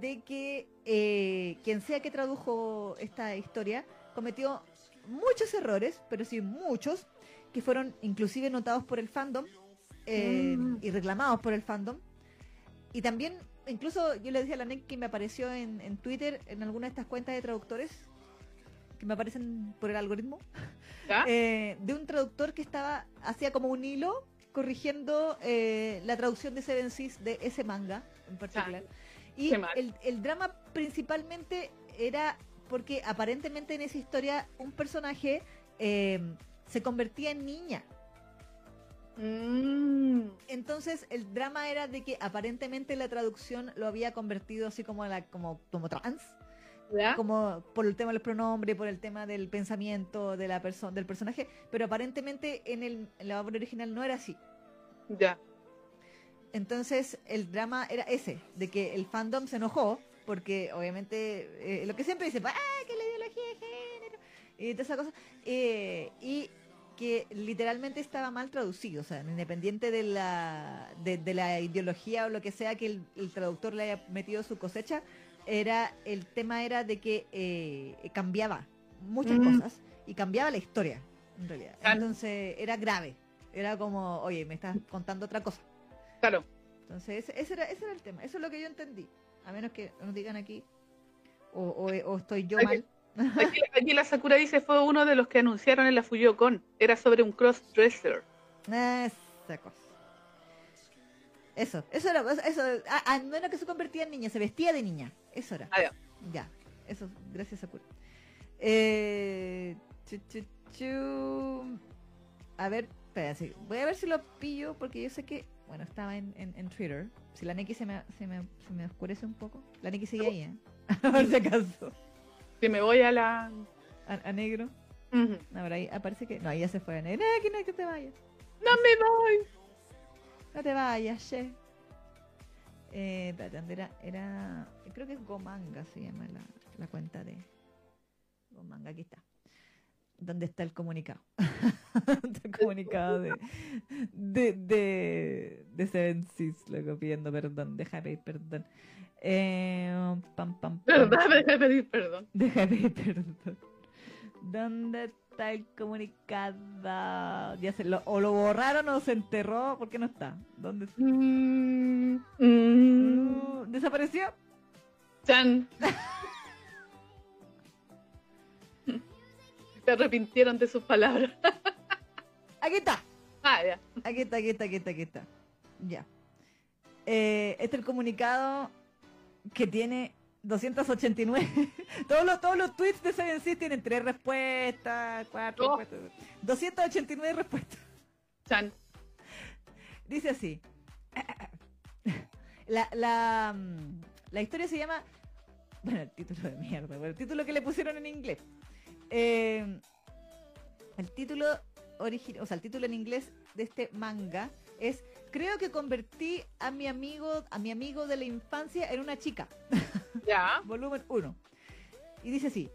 De que eh, quien sea que tradujo esta historia cometió muchos errores, pero sí muchos, que fueron inclusive notados por el fandom eh, Mm. y reclamados por el fandom. Y también, incluso yo le decía a la NEC que me apareció en, en Twitter, en alguna de estas cuentas de traductores, que me aparecen por el algoritmo, eh, de un traductor que estaba, hacía como un hilo corrigiendo eh, la traducción de Seven Seas de ese manga en particular. Y el, el drama principalmente era porque aparentemente en esa historia un personaje eh, se convertía en niña. Mm. Entonces el drama era de que aparentemente la traducción lo había convertido así como, a la, como, como trans, ¿Ya? como por el tema de los pronombres, por el tema del pensamiento de la persona del personaje, pero aparentemente en, el, en la obra original no era así. Ya. Entonces el drama era ese, de que el fandom se enojó, porque obviamente eh, lo que siempre dice, ¡ah, que la ideología de género! Y todas esas cosas. eh, y que literalmente estaba mal traducido, o sea, independiente de la, de, de la ideología o lo que sea que el, el traductor le haya metido su cosecha, era el tema era de que eh, cambiaba muchas Mm. cosas y cambiaba la historia, en realidad. Entonces era grave, era como, oye, me estás contando otra cosa. Claro. Entonces, ese, ese era, ese era el tema. Eso es lo que yo entendí. A menos que nos digan aquí. O, o, o estoy yo Aquí- mal. Aquí, aquí la Sakura dice fue uno de los que anunciaron en la Fuyocon. Era sobre un crossdresser. Esa cosa. Eso, eso era. Eso, no era que se convertía en niña, se vestía de niña. Eso era. Ah, ya. Eso, gracias Sakura. Eh, chu, chu, chu. A ver, espera, sí. Voy a ver si lo pillo porque yo sé que, bueno, estaba en, en, en Twitter. Si la Neki se me, se, me, se me oscurece un poco. La Neki sigue ahí, ¿eh? Por si acaso. Si me voy a la. A, a negro. Ujú. Ahora ahí aparece que. No, ahí ya se fue a negro. Eh, que no, que te vayas. No me voy. No te vayas, che. Eh, espérate, ¿dónde era, era. Creo que es Gomanga, se llama la, la cuenta de. Gomanga, aquí está. ¿Dónde está el comunicado? el comunicado de. De. De. De Seven Seas, loco, pidiendo perdón. Déjame pedir perdón. Eh, pam, pam, pam. Verdad, me dejé pedir perdón. Déjame pedir perdón. ¿Dónde está el comunicado? Ya se lo, o lo borraron o se enterró. ¿Por qué no está? ¿Dónde está? Mm, mm, ¿Desapareció? chan. Se arrepintieron de sus palabras. Aquí está. Ah, ya. Aquí está, aquí está, aquí está, aquí está. Ya. Eh, este es el comunicado que tiene 289. todos, los, todos los tweets de Seven Seas tienen tres respuestas, cuatro Oh. respuestas. 289 respuestas. Chan. Dice así. La, la, mm, la historia se llama. Bueno, el título de mierda, pero el título que le pusieron en inglés. Eh, el título original, o sea, el título en inglés de este manga es Creo que convertí a mi amigo, a mi amigo de la infancia en una chica. Ya. Volumen 1. Y dice así.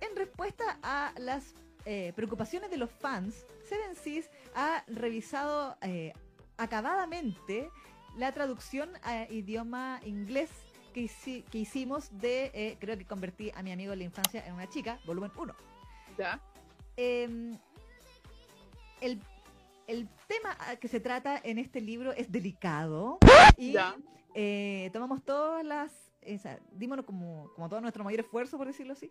en respuesta a las eh, preocupaciones de los fans, Seven Seas ha revisado eh, acabadamente la traducción a idioma inglés que, hici- que hicimos de, eh, creo que convertí a mi amigo de la infancia en una chica, volumen 1. ¿Ya? Eh, el, el tema que se trata en este libro es delicado y Ya. eh, tomamos todas las, esa, dímonos como, como todo nuestro mayor esfuerzo, por decirlo así,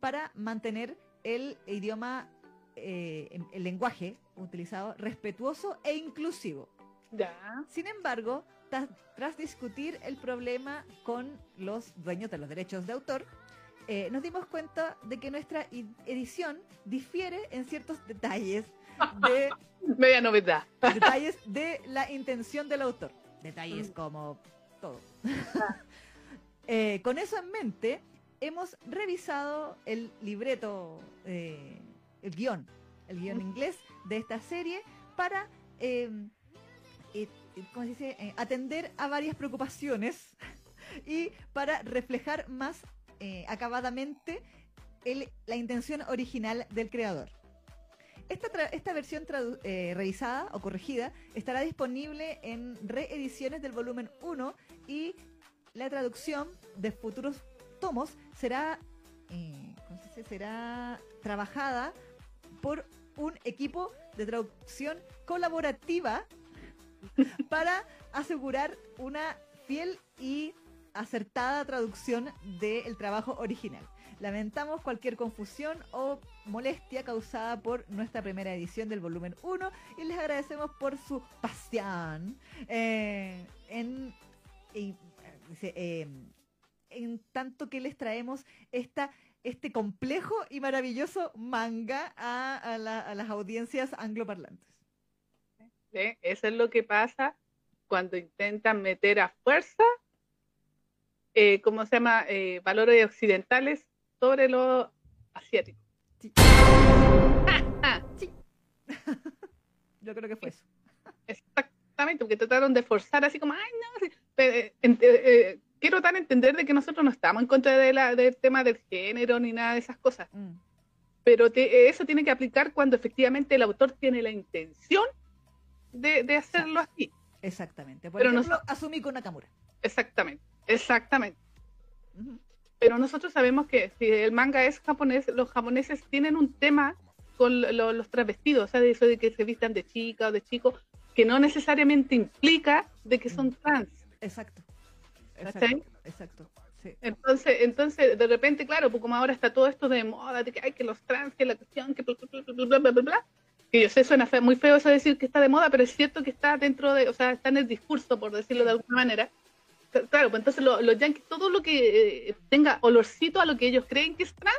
para mantener el idioma, eh, em- el lenguaje utilizado respetuoso e inclusivo. Ya. Sin embargo, tras discutir el problema con los dueños de los derechos de autor, eh, nos dimos cuenta de que nuestra edición difiere en ciertos detalles de, Media novedad. detalles de la intención del autor. Detalles Mm. como todo. Eh, con eso en mente, hemos revisado el libreto, eh, el guion, el guion inglés de esta serie para, ¿cómo se dice? Eh, atender a varias preocupaciones y para reflejar más eh, acabadamente la intención original del creador. Esta, esta versión eh, revisada o corregida estará disponible en reediciones del volumen 1 y la traducción de futuros tomos será, eh, será trabajada por un equipo de traducción colaborativa para asegurar una fiel y acertada traducción del trabajo original. Lamentamos cualquier confusión o molestia causada por nuestra primera edición del volumen 1 y les agradecemos por su pasión eh, en, eh, eh, en tanto que les traemos esta, este complejo y maravilloso manga a, a la- a las audiencias angloparlantes. Eso es lo que pasa cuando intentan meter a fuerza, eh, ¿cómo se llama? Eh, valores occidentales sobre lo asiático. Sí. Yo creo que fue eso. Exactamente, porque trataron de forzar así como, ay, no, sí". Eh, ent- eh, quiero dar a entender de que nosotros no estamos en contra de la, del tema del género ni nada de esas cosas, Mm, pero te- eso tiene que aplicar cuando efectivamente el autor tiene la intención de, de hacerlo así. exactamente. Por Pero no ejemplo, asumí con Nakamura. Exactamente, exactamente. Pero nosotros sabemos que si el manga es japonés, los japoneses tienen un tema con lo- los travestidos, o sea, de eso de que se vistan de chica o de chico, que no necesariamente implica de que son trans. Exacto. Exacto. Exacto. Sí. Entonces, entonces de repente, claro, pues como ahora está todo esto de moda, de que hay que los trans, que la cuestión, que bla, bla, bla, bla, bla, que yo sé, suena fe- muy feo eso de decir que está de moda, pero es cierto que está dentro de, o sea, está en el discurso, por decirlo de alguna manera. Claro, pues entonces lo- los yankees, todo lo que eh, tenga olorcito a lo que ellos creen que es trans,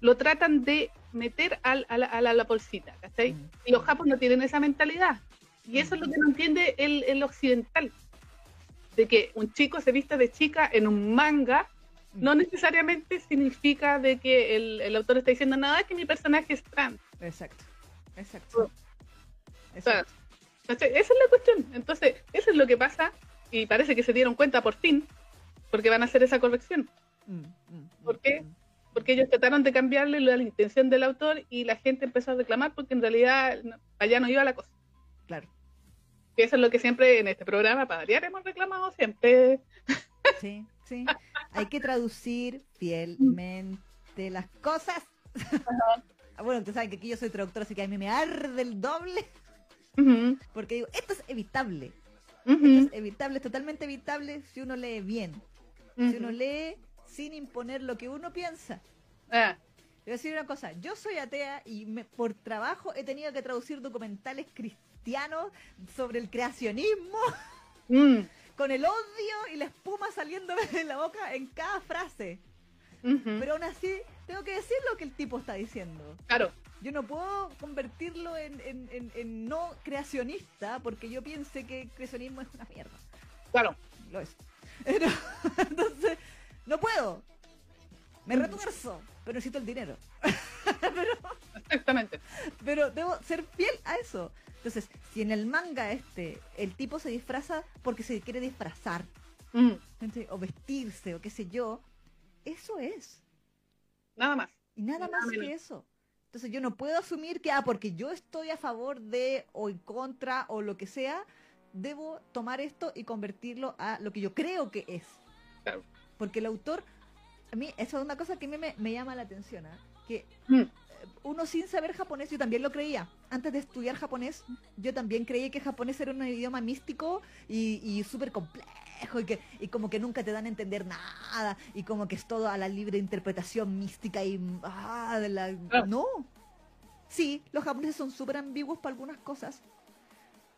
lo tratan de meter al- a, la, a la- bolsita, ¿cachai? Mm. Y los japoneses no tienen esa mentalidad. Y eso es lo que no entiende el, el occidental. De que un chico se vista de chica en un manga no necesariamente significa de que el, el autor está diciendo nada, que mi personaje es trans. Exacto. Exacto. O sea, Exacto. Esa es la cuestión. Entonces, eso es lo que pasa y parece que se dieron cuenta por fin, porque van a hacer esa corrección. Mm, mm, ¿por mm, qué? mm. Porque ellos trataron de cambiarle la intención del autor y la gente empezó a reclamar porque en realidad allá no iba la cosa. Claro. Que eso es lo que siempre en este programa, para variar, hemos reclamado siempre. Sí, sí. Hay que traducir fielmente las cosas. Ah, bueno, ustedes saben que aquí yo soy traductora, así que a mí me arde el doble. Porque digo, esto es evitable. Esto es evitable, es totalmente evitable si uno lee bien. Si uno lee sin imponer lo que uno piensa. Ah, Te voy a decir una cosa, yo soy atea y me- por trabajo he tenido que traducir documentales cristianos sobre el creacionismo mm, con el odio y la espuma saliéndome de la boca en cada frase. ujú. Pero aún así tengo que decir lo que el tipo está diciendo. Claro, Yo no puedo convertirlo en, en- en- en no creacionista porque yo piense que el creacionismo es una mierda. claro. Lo es. Pero, entonces, no puedo. Me retuerzo, pero necesito el dinero. Exactamente. Pero debo ser fiel a eso. Entonces, si en el manga este el tipo se disfraza porque se quiere disfrazar, Mm, o vestirse, o qué sé yo, eso es. Nada más. Y nada Nada más que eso. Entonces yo no puedo asumir que, ah, porque yo estoy a favor de o en contra o lo que sea, debo tomar esto y convertirlo a lo que yo creo que es. Claro. Porque el autor, a mí, eso es una cosa que a mí me, me llama la atención, ¿ah? que Mm. Uno sin saber japonés, yo también lo creía. Antes de estudiar japonés, yo también creí que japonés era un idioma místico y, y súper complejo y, que, y como que nunca te dan a entender nada y como que es todo a la libre interpretación mística y... Ah, de la... Claro. No. Sí, los japoneses son súper ambiguos para algunas cosas,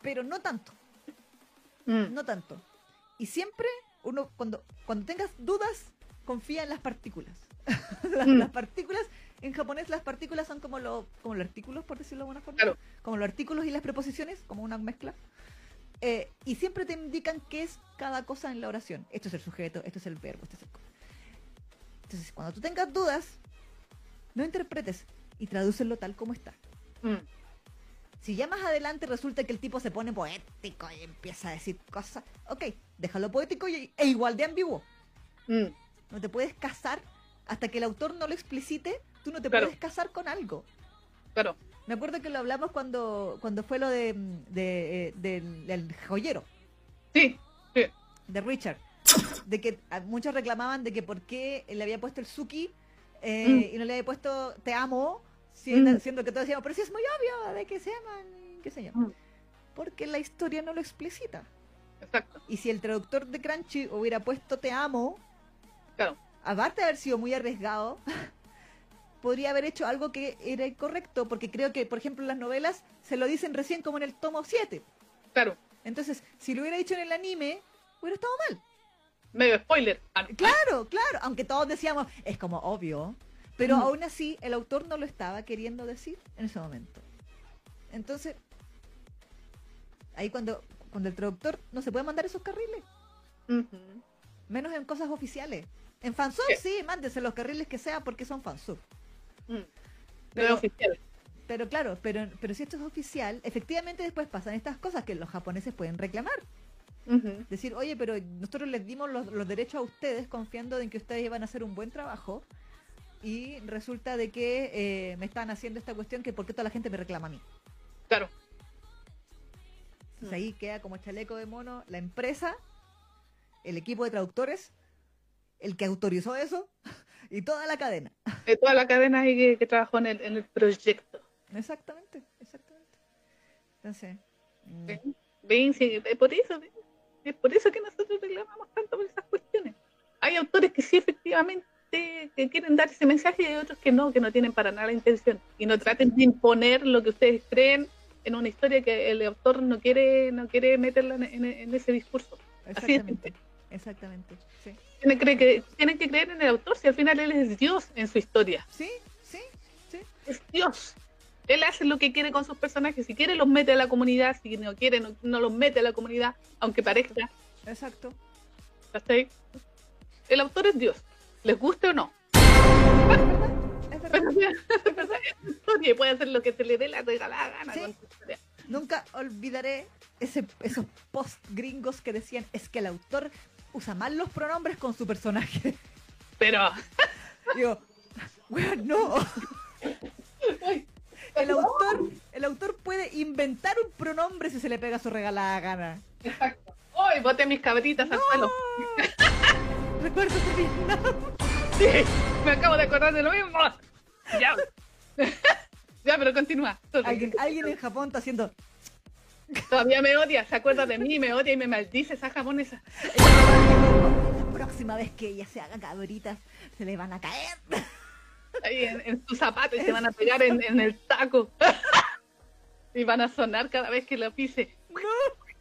pero no tanto Mm. no tanto. Y siempre uno, cuando, cuando tengas dudas, confía en las partículas. las, Mm. las partículas, en japonés las partículas son como, lo, como los artículos, por decirlo de alguna forma. Claro. Como los artículos y las preposiciones, como una mezcla. Eh, y siempre te indican qué es cada cosa en la oración. Esto es el sujeto, esto es el verbo, esto es el... Entonces, cuando tú tengas dudas, no interpretes y tradúcelo tal como está. Mm. Si ya más adelante resulta que el tipo se pone poético y empieza a decir cosas, ok, déjalo poético y, e igual de ambiguo. Mm. No te puedes casar hasta que el autor no lo explicite, tú no te Claro. puedes casar con algo. Claro. Me acuerdo que lo hablamos cuando, cuando fue lo de, de, eh, del, del joyero, Sí. Sí. de Richard. De que a- muchos reclamaban de que por qué le había puesto el Suki eh, Mm. y no le había puesto te amo, siendo, Mm. siendo que todos decíamos, pero si es muy obvio de que se aman, qué sé yo. Mm. Porque la historia no lo explicita. Exacto. Y si el traductor de Crunchy hubiera puesto te amo, Claro. aparte de haber sido muy arriesgado, podría haber hecho algo que era incorrecto, porque creo que, por ejemplo, las novelas se lo dicen recién como en el tomo 7. Claro. Entonces, si lo hubiera dicho en el anime, hubiera estado mal. Medio spoiler. Ah, Claro, claro, aunque todos decíamos, es como obvio, pero Mm. aún así el autor no lo estaba queriendo decir en ese momento. Entonces, ahí cuando, cuando el traductor no se puede mandar esos carriles. Menos en cosas oficiales. En fansub Sí. sí, mándense los carriles que sea porque son fansub. Mm. Pero- es oficial. Pero claro, pero, pero si esto es oficial, efectivamente después pasan estas cosas que los japoneses pueden reclamar. Ujú. Decir, oye, pero nosotros les dimos los, los derechos a ustedes confiando en que ustedes iban a hacer un buen trabajo y resulta de que eh, me están haciendo esta cuestión que por qué toda la gente me reclama a mí. Claro. Entonces Mm. ahí queda como chaleco de mono la empresa, el equipo de traductores, el que autorizó eso y toda la cadena. De toda la cadena ahí que, que trabajó en el, en el proyecto. Exactamente, exactamente. Entonces, mm. Ven, sí, es por eso, ven, es por eso que nosotros reclamamos tanto por esas cuestiones. Hay autores que sí efectivamente que quieren dar ese mensaje y hay otros que no, que no tienen para nada la intención. Y no traten de imponer lo que ustedes creen en una historia que el autor no quiere, no quiere meterla en, en- en ese discurso. Así es. exactamente, exactamente, sí. Tienen, que creer- tienen que creer en el autor si al final él es Dios en su historia. Sí, sí, sí. Es Dios. Él hace lo que quiere con sus personajes. Si quiere los mete a la comunidad, si no quiere no, no los mete a la comunidad, aunque parezca. Exacto. ¿cachai? El autor es Dios, les guste o no. Es verdad. Es verdad, y puede hacer lo que se le dé la regalada gana Sí. con su historia. Nunca olvidaré ese, esos post gringos que decían es que el autor usa mal los pronombres con su personaje. Pero Digo, weón, no. ay, El autor, el autor puede inventar un pronombre si se le pega su regalada gana. exacto. Hoy boté mis cabritas al suelo. Recuerdo Vietnam. Sí, me acabo de acordar de lo mismo. Ya. ya, pero continúa. Alguien en Japón está haciendo. Todavía me odia, se acuerda de mí, me odia y me maldice esa japonesa. La próxima vez que ella se haga cabritas, se le van a caer. Ahí en, en sus zapatos y se van a pegar en, en el taco. y van a sonar cada vez que lo pise.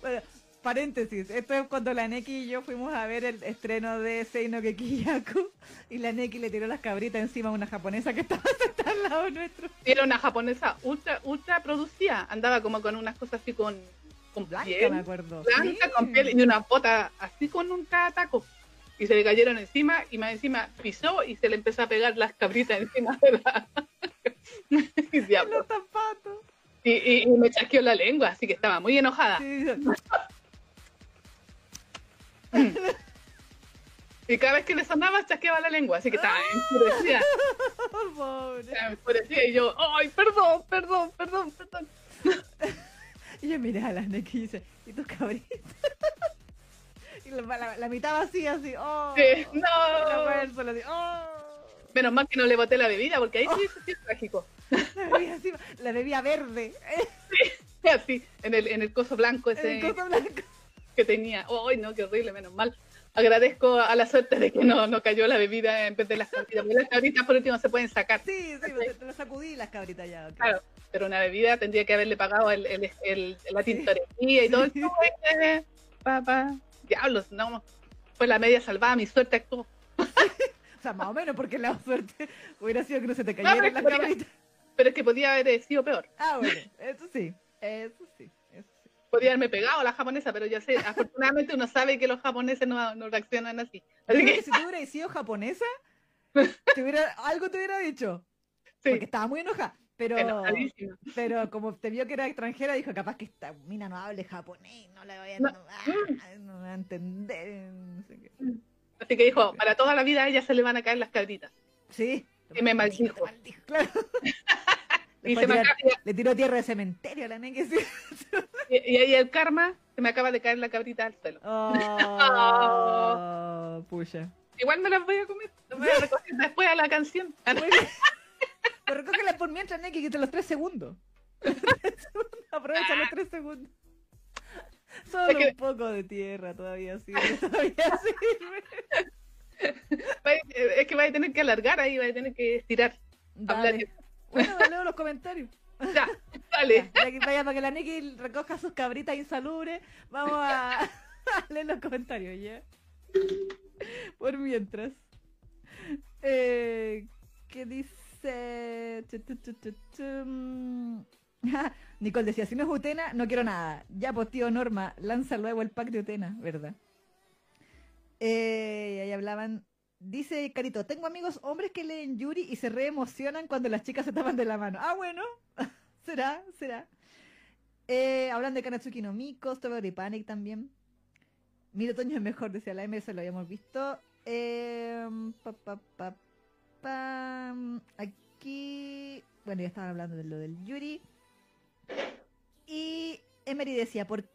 Bueno, paréntesis, esto es cuando la Neki y yo fuimos a ver el estreno de Seino Kekiyaku y la Neki le tiró las cabritas encima a una japonesa que estaba sentada al lado nuestro. Era una japonesa ultra, ultra producida. Andaba como con unas cosas así con, con Blanca, piel. me acuerdo. Blanca, Sí. con piel y una bota así con un taco. Y se le cayeron encima y más encima pisó y se le empezó a pegar las cabritas encima de la... Diablo. Los zapatos. Y, y- y me chasqueó la lengua, así que estaba muy enojada. Sí, Y cada vez que le sonaba, chasqueaba la lengua, así que estaba enfurecida. Pobre. Estaba enfurecida y yo, ¡ay, perdón, perdón, perdón, perdón! Y yo miré a la Neki y dice, ¿y tus cabritas? y la, la- la mitad vacía así, ¡oh! Sí, la ¡No! al suelo así, ¡oh! Menos mal que no le boté la bebida, porque ahí sí sí es trágico. La bebía, encima, la bebía verde, Así, en el, en el coso blanco en ese el coso blanco. Que tenía. ¡Ay, no, qué horrible, menos mal! Agradezco a la suerte de que no, no cayó la bebida en vez de las cabritas, porque las cabritas por último se pueden sacar. Sí, sí, te, te lo sacudí las cabritas ya. ok. Claro, pero una bebida tendría que haberle pagado el, el, el- la tintorería y todo Sí. eso. Papá, diablos, no. Fue la media salvada, mi suerte actuó. O sea, más o menos, porque la suerte hubiera sido que no se te cayeran es las podía- cabritas. Pero es que podía haber sido peor. Ah, bueno, eso sí, eso sí. Podía haberme pegado a la japonesa, pero ya sé, afortunadamente uno sabe que los japoneses no, no reaccionan así. Así que, que si tú hubieras sido japonesa, te hubiera, algo te hubiera dicho. Porque sí, estaba muy enojada. Pero, pero como te vio que era extranjera, dijo, capaz que esta mina no hable japonés, no la voy a, No. ah, no a entender. No sé qué. Así que dijo, para toda la vida a ella se le van a caer las cabritas. Sí. Y me maldijo, claro. Y, Después se me tirar- acaba- le tiró tierra de cementerio a la sí. y, ahí el karma se me acaba de caer la cabrita al suelo. Oh, pucha. Igual me las voy a comer, las voy a recoger después a la canción. Pero recógela por mientras, Neki, que te los tres segundos. Aprovecha los tres segundos. Solo Es que- un poco de tierra todavía sirve, todavía sirve. Va- Es que va a tener que alargar ahí, va a tener que estirar. Dale. Bueno, me leo los comentarios. Ya, dale. Ya, vaya para que la Neki recoja sus cabritas insalubres, vamos a, a leer los comentarios, ¿ya? Por mientras. Eh, ¿Qué dice? Ah, Nicole decía, si no es Utena, no quiero nada. Ya, pues tío Norma, lanza luego el pack de Utena, ¿verdad? Eh, y ahí hablaban. Dice Carito, tengo amigos hombres que leen Yuri y se reemocionan cuando las chicas se tapan de la mano. Ah, bueno, será, será. Eh, hablan de Kanatsuki no Miko, Strawberry Panic también. Mira, Otoño es mejor, decía la MS, lo habíamos visto. Eh, pa, pa, pa, pam. Aquí, bueno, ya estaban hablando de lo del Yuri. Y Emery decía, ¿por,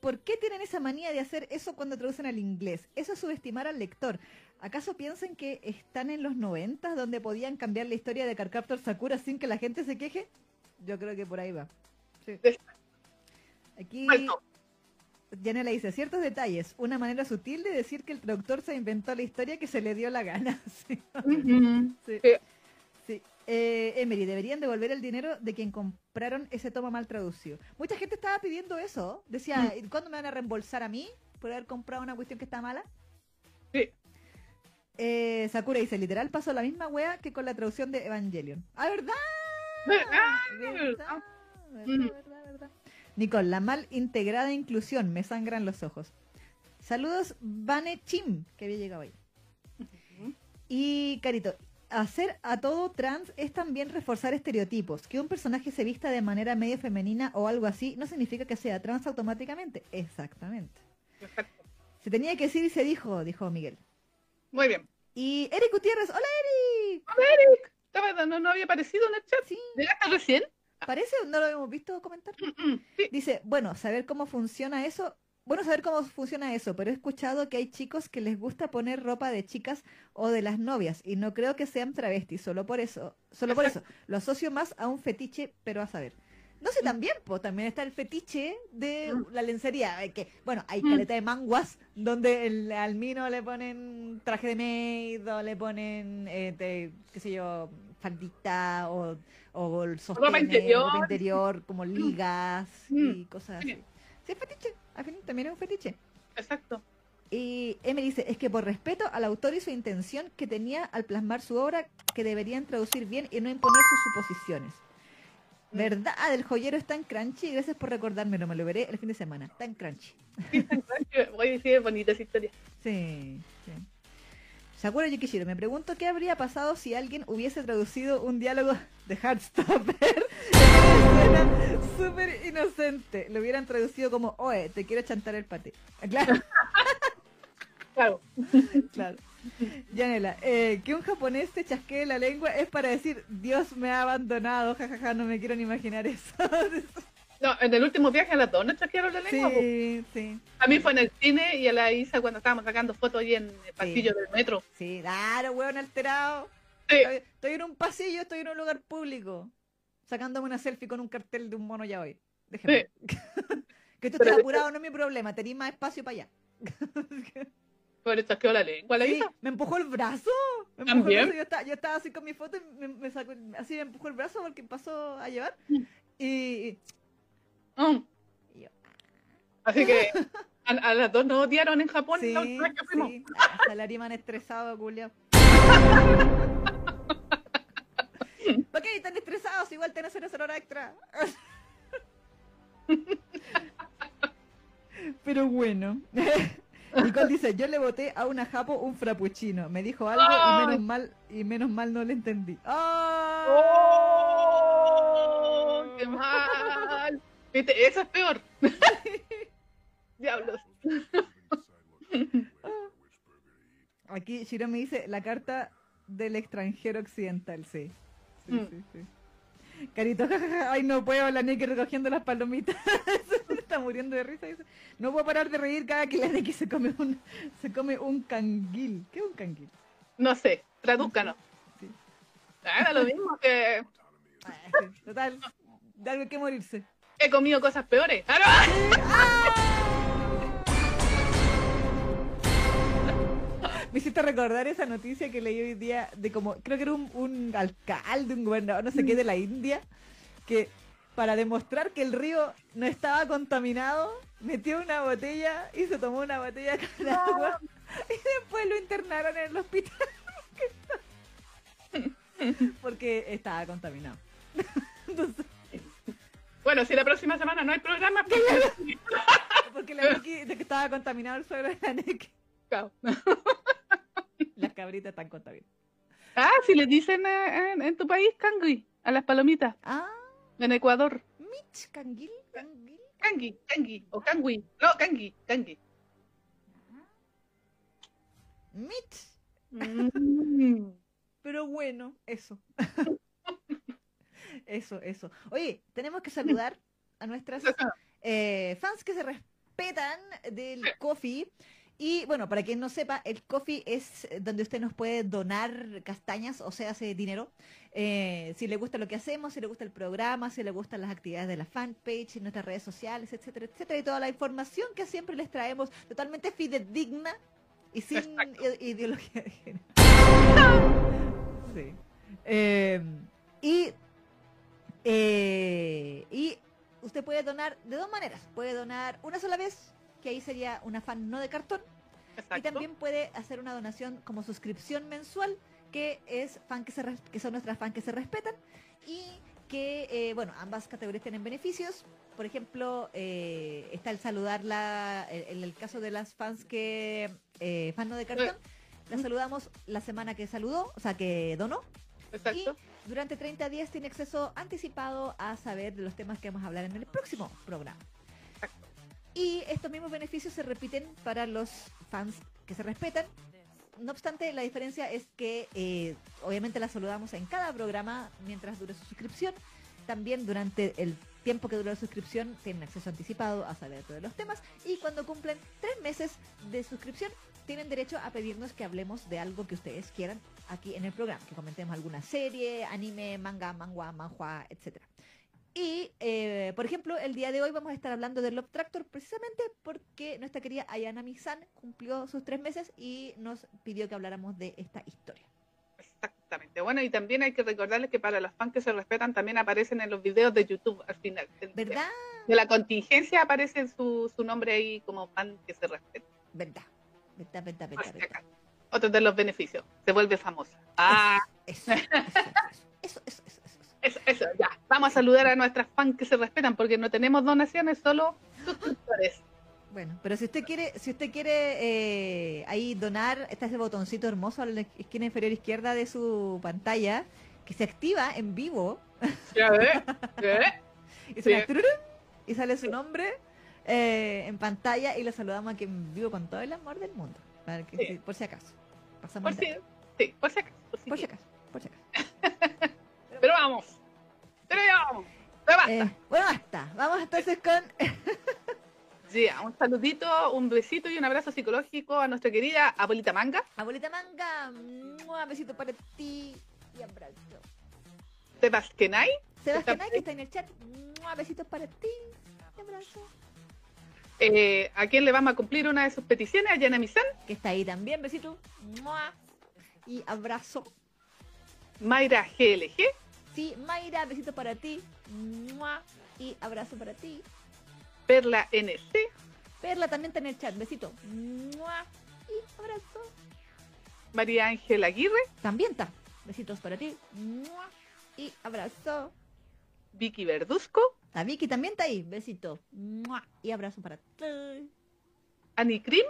¿por qué tienen esa manía de hacer eso cuando traducen al inglés? Eso es subestimar al lector. ¿Acaso piensan que están en los 90 donde podían cambiar la historia de Carcaptor Sakura sin que la gente se queje? Yo creo que por ahí va. Sí. Aquí. Yanela dice, ciertos detalles, una manera sutil de decir que el traductor se inventó la historia que se le dio la gana. Sí. Sí. Sí. Sí. Eh, Emery, deberían devolver el dinero de quien compraron ese toma mal traducido. Mucha gente estaba pidiendo eso. Decía, ¿y ¿cuándo me van a reembolsar a mí por haber comprado una cuestión que está mala? Sí. Eh, Sakura dice, literal pasó la misma wea que con la traducción de Evangelion. ¡Ah, verdad! ¿Verdad? ¿Verdad? ¿Verdad? ¿Verdad, verdad, verdad? Nicole, la mal integrada inclusión, me sangran los ojos. Saludos, Vane Chim, que había llegado ahí. Y Carito, hacer a todo trans es también reforzar estereotipos. Que un personaje se vista de manera medio femenina o algo así no significa que sea trans automáticamente. Exactamente. Exacto. Se tenía que decir y se dijo, dijo Miguel. Muy bien. Y Eric Gutiérrez, hola Eric. Estaba- no, no había aparecido en el chat. Sí, ¿Llegaste recién? parece, no lo habíamos visto comentar. Mm, mm, Sí. Dice, bueno, saber cómo funciona eso, bueno, saber cómo funciona eso, pero he escuchado que hay chicos que les gusta poner ropa de chicas o de las novias y no creo que sean travestis, solo por eso, solo por eso, lo asocio más a un fetiche, pero a saber. No sé, también, pues también está el fetiche de Mm. la lencería, eh, que, bueno, hay Mm. caleta de manguas donde el, al mino le ponen traje de maid o le ponen, eh, de, qué sé yo, faldita o, o el sostén, interior. interior, como ligas Mm. y cosas Sí. así. Sí, es fetiche, al fin también es un fetiche. Exacto. Y Eme dice, es que por respeto al autor y su intención que tenía al plasmar su obra, que deberían traducir bien y no imponer sus suposiciones. Mm. ¿Verdad? El joyero está en Crunchy. Gracias por recordármelo, me lo veré el fin de semana. Está en Crunchy. Voy a decir bonita esa historia. Sí, sí. Sakura Yukishiro, me pregunto qué habría pasado si alguien hubiese traducido un diálogo de Heartstopper en súper inocente. Lo hubieran traducido como, oe, te quiero chantar el pate. Claro. Claro. Claro. Yanela, eh, que un japonés te chasquee la lengua es para decir Dios me ha abandonado, jajaja, no me quiero ni imaginar eso. No, en el último viaje a las dos nos chasquearon la lengua. po. sí, sí, A mí fue en el cine y a la Isa cuando estábamos sacando fotos ahí en el pasillo del metro. sí, claro, hueón alterado. Sí. Estoy, estoy en un pasillo, estoy en un lugar público, sacándome una selfie con un cartel de un mono ya hoy. Déjeme. que tú estés Pero- apurado no es mi problema, tenés más espacio para allá. La lengua, la Sí, me empujó el brazo. Me empujó el ¿También? brazo, Yo, estaba, yo estaba así con mi foto y me, me sacó, así me empujó el brazo porque pasó a llevar. Y, Mm. y yo, Así que a, a las dos nos odiaron en Japón sí, la última vez que fuimos. sí. Hasta el Ariman estresado, culiao. ¿Por qué tan estresados? Igual tenés una hora extra. Pero bueno. Nicole dice, yo le boté a una japo un frappuccino. Me dijo algo y menos mal, y menos mal no le entendí. ¡Oh! ¡Qué mal! Viste, eso es peor. Diablos. Aquí Shiro me dice la carta del extranjero occidental, sí. Sí, Mm. sí, sí. Carito, jajaja, ay no puedo, la Neki recogiendo las palomitas. Está muriendo de risa. dice. No puedo parar de reír cada que la Neki se come un, se come un canguil. ¿Qué es un canguil? No sé, tradúzcanos. Sí. Era lo mismo que Ah, Total, de algo que morirse. he comido cosas peores. ¡Ah, no! Me hiciste recordar esa noticia que leí hoy día de como, creo que era un, un alcalde, un gobernador, no sé qué, de la India, que para demostrar que el río no estaba contaminado, metió una botella y se tomó una botella con agua y después lo internaron en el hospital. Porque estaba contaminado. Entonces, Bueno, si la próxima semana no hay programa, pues, porque la Neki, de que estaba contaminado el suelo de la Neki. chao. Las cabritas están contaminadas. Ah, si le dicen eh, en, en tu país cangui a las palomitas, Ah, en Ecuador. Mitch, canguil, canguil. Cangui, cangui, o cangui. No, cangui, cangui. Mitch. Mm. Pero bueno, eso. eso, eso. Oye, tenemos que saludar a nuestras eh, fans que se respetan del coffee. Y bueno, para quien no sepa, el coffee es donde usted nos puede donar castañas, o sea, hace dinero. Eh, si le gusta lo que hacemos, si le gusta el programa, si le gustan las actividades de la fanpage, en nuestras redes sociales, etcétera, etcétera, y toda la información que siempre les traemos totalmente fidedigna y sin Exacto. ideología de género. Sí. Eh, y, eh, y usted puede donar de dos maneras. Puede donar una sola vez, que ahí sería una fan no de cartón. Y Exacto. también puede hacer una donación como suscripción mensual, que es fan que, se res- que son nuestras fans que se respetan. Y que, eh, bueno, ambas categorías tienen beneficios. Por ejemplo, eh, está el saludarla, en el caso de las fans que, eh, fan no de cartón, la saludamos la semana que saludó, o sea, que donó. Exacto. Y durante 30 días tiene acceso anticipado a saber de los temas que vamos a hablar en el próximo programa. Y estos mismos beneficios se repiten para los fans que se respetan. No obstante, la diferencia es que eh, obviamente la saludamos en cada programa mientras dure su suscripción. También durante el tiempo que dura la suscripción tienen acceso anticipado a saber todos los temas. Y cuando cumplen tres meses de suscripción, tienen derecho a pedirnos que hablemos de algo que ustedes quieran aquí en el programa, que comentemos alguna serie, anime, manga, mangua, manhua, etcétera. Y, eh, por ejemplo, el día de hoy vamos a estar hablando de Love Tractor precisamente porque nuestra querida Ayana Mizan cumplió sus tres meses y nos pidió que habláramos de esta historia. Exactamente. Bueno, y también hay que recordarles que para los fans que se respetan también aparecen en los videos de YouTube al final. ¿Verdad? De la contingencia aparece su, su nombre ahí como fan que se respeta. ¿Verdad? ¿Verdad, verdad, verdad, verdad? Otro de los beneficios. Se vuelve famosa. Ah, Eso, eso, eso, eso, eso, ya. Vamos a saludar a nuestras fans que se respetan porque no tenemos donaciones, solo suscriptores. Bueno, pero si usted quiere, si usted quiere eh, ahí donar, está ese botoncito hermoso a la esquina inferior izquierda de su pantalla que se activa en vivo ¿Ya ve? ¿Ve? y, Sí. y sale su nombre eh, en pantalla y lo saludamos aquí en vivo con todo el amor del mundo. Para que- Sí. Por si acaso. Pasamos Por si, dato. sí, por si acaso. Por si Por si quieres. acaso. Por si acaso. Pero vamos. Pero ya vamos. Pero basta. Eh, bueno, basta. Vamos entonces con. Un saludito, un besito y un abrazo psicológico a nuestra querida abuelita Manga. Abuelita Manga. ¡mua! Besito para ti. Y abrazo. Sebaskenay. Sebastián, Está- que está en el chat. ¡mua! Besitos para ti. Y abrazo. Eh, a quien le vamos a cumplir una de sus peticiones, a Yana Misan, Que está ahí también. Besito. ¡mua! Y abrazo. Mayra GLG, Sí, Mayra, besito para ti. ¡mua! Y abrazo para ti. Perla NC, Perla también está en el chat. Besito. ¡mua! Y abrazo. María Ángela Aguirre, También está. Besitos para ti. ¡mua! Y abrazo. Vicky Verduzco, La Vicky también está ahí. Besito. ¡mua! Y abrazo para ti. Ani Krim,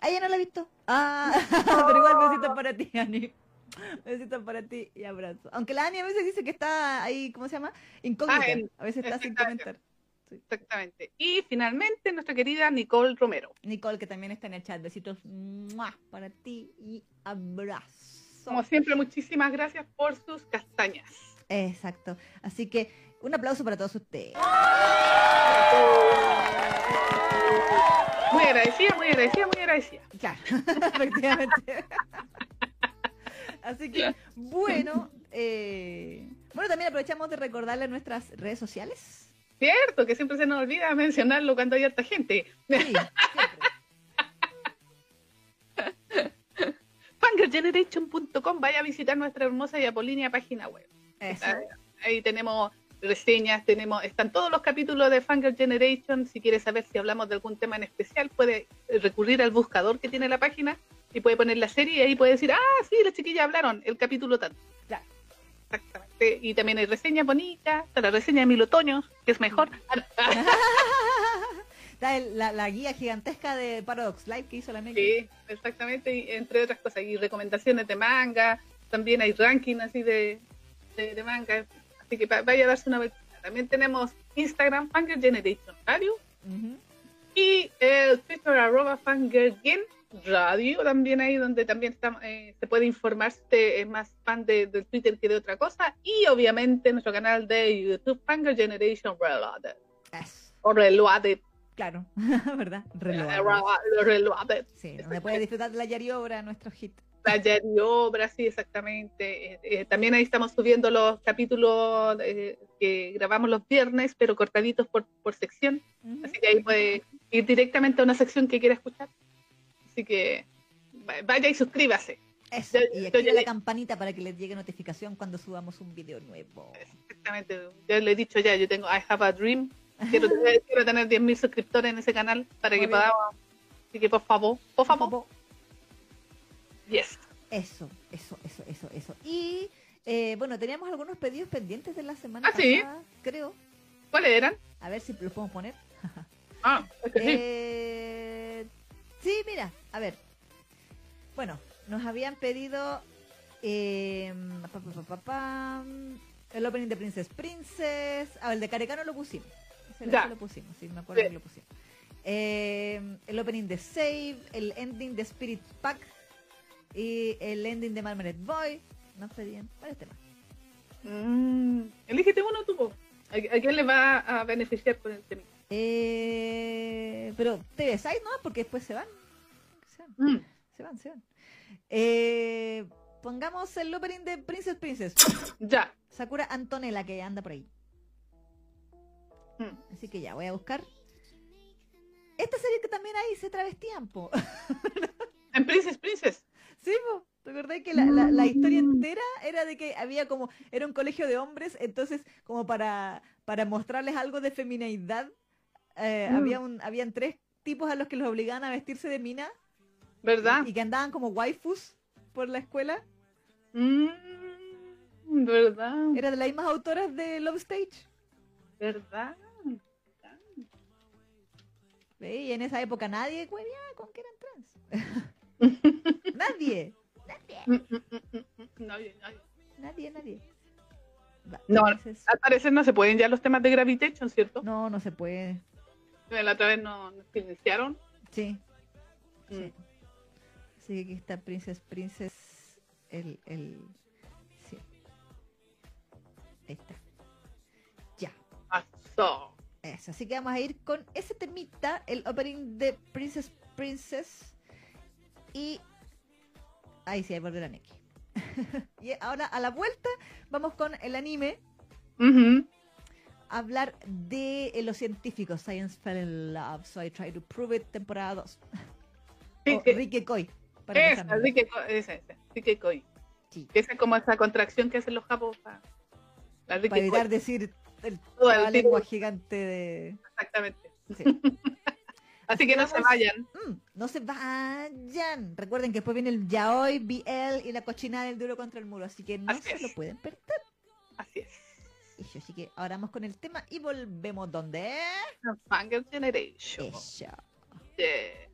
Ah, ya no la he visto. Ah, pero igual besitos para ti, Ani. Besitos para ti y abrazo. Aunque la Ani a veces dice que está ahí, ¿cómo se llama? Incógnita. Ah, en- a veces está sin comentar. exactamente. Y finalmente nuestra querida Nicole Romero. Nicole, que también está en el chat. Besitos ¡mua! para ti y abrazo. Como siempre, muchísimas gracias por sus castañas. Exacto. Así que un aplauso para todos ustedes. Muy agradecida, muy agradecida, muy agradecida. Claro, efectivamente. Así que, bueno, eh, bueno, también aprovechamos de recordarle nuestras redes sociales. Cierto, que siempre se nos olvida mencionarlo cuando hay harta gente. Sí, siempre. Fangirlgeneration.com, vaya a visitar nuestra hermosa y apolínea página web. Eso. Ahí tenemos reseñas, tenemos, están todos los capítulos de Fangirl Generation. Si quieres saber si hablamos de algún tema en especial, puede recurrir al buscador que tiene la página y puede poner la serie y ahí puede decir, ah, sí, las chiquillas hablaron, el capítulo tanto. Claro. Exactamente. Y también hay reseñas bonitas, la reseña de Mil Otoños, que es mejor. Ah, ah, Está el- la, la guía gigantesca de Paradox Live que hizo la Neki. sí, exactamente, y entre otras cosas. Y recomendaciones de manga, también hay ranking así de, de, de manga. Así que va- vaya a darse una vuelta. También tenemos Instagram, Fangirl Generation Radio, y el Twitter arroba fangirlgen radio también ahí donde también está, eh, se puede informar si usted es más fan de, del Twitter que de otra cosa y obviamente nuestro canal de YouTube Fangirl Generation Reloaded Eso, o Reloaded claro, ¿verdad? eh, Reload. Re- Reloaded Sí, donde puede disfrutar de la Yari Obra, nuestro hit. Taller y obra, sí, exactamente. Eh, eh, también ahí estamos subiendo los capítulos eh, que grabamos los viernes, pero cortaditos por, por sección. Ujú. Así que ahí puede ir directamente a una sección que quiera escuchar. Así que va- vaya y suscríbase. Eso, Yo- y ya la le- campanita para que les llegue notificación cuando subamos un video nuevo. Exactamente. Yo le he dicho ya, yo tengo I Have a Dream. Quiero tener, quiero tener 10.000 suscriptores en ese canal para Muy que podamos. Así que por favor, por favor, yes. Eso, eso, eso, eso, eso. Y eh, bueno, teníamos algunos pedidos pendientes de la semana Ah, ¿sí? pasada, creo. ¿Cuáles eran? A ver si los podemos poner. Ah, es que sí. Eh, sí, mira, a ver. Bueno, nos habían pedido eh, pa, pa, pa, pa, pam, el opening de Princess Princess. Ah, el de Carecano lo pusimos. Ese Ya. lo pusimos, sí, me acuerdo Sí. que lo pusimos. Eh, el opening de Save, el ending de Spirit Pack y el ending de Marmaret Boy. Nos pedían varios temas. Mm, elígete uno tú. po. ¿A, a quién le va a beneficiar con el tema? Eh, pero TV Side no, porque después se van. Se van. Mm, Se van, se van. Eh, pongamos el opening de Princess Princess. ya. Sakura Antonella que anda por ahí. Mm. Así que ya, voy a buscar. Esta serie que también ahí se travestían, po. En Princess Princess. ¿Sí, po? ¿Te acordás que la, la- la historia Mm. entera era de que había como, era un colegio de hombres, entonces como para, para mostrarles algo de feminidad, eh, Mm. había un, habían tres tipos a los que los obligaban a vestirse de mina ¿Verdad? y que andaban como waifus por la escuela. Mm, ¿Verdad? Era de las mismas autoras de Love Stage. ¿Verdad? ¿Ve? Y en esa época nadie hueveaba con que eran trans. nadie. Nadie, nadie. Va, No, entonces- Al parecer no se pueden ya los temas de Gravitation, ¿cierto? no, no se puede. La otra vez no silenciaron. Sí. Mm. sí. Así que aquí está Princess Princess. El, el. Sí. Ahí está. Ya. Pasó. Eso. Así que vamos a ir con ese temita, el opening de Princess Princess. Y. Ahí sí, ahí volverá Neki. y ahora a la vuelta vamos con el anime. Ujú. hablar de eh, los científicos. Science fell in love, so I try to prove it, temporada 2. Sí, o que- Ricky Koi. para Esa, así que coi. Sí. Esa es como esa contracción que hacen los japos para la Ricky Para evitar Koi. decir el Todo el lengua gigante de... Exactamente. Sí. Así que no se vayan. Mm, no se vayan. Recuerden que después viene el yaoi, BL y la cochinada del duro contra el muro. Así que no Así se es. lo pueden perder. Así es. Eso, Así que ahora vamos con el tema y volvemos donde... Fangirl Generation. Eso. Yeah.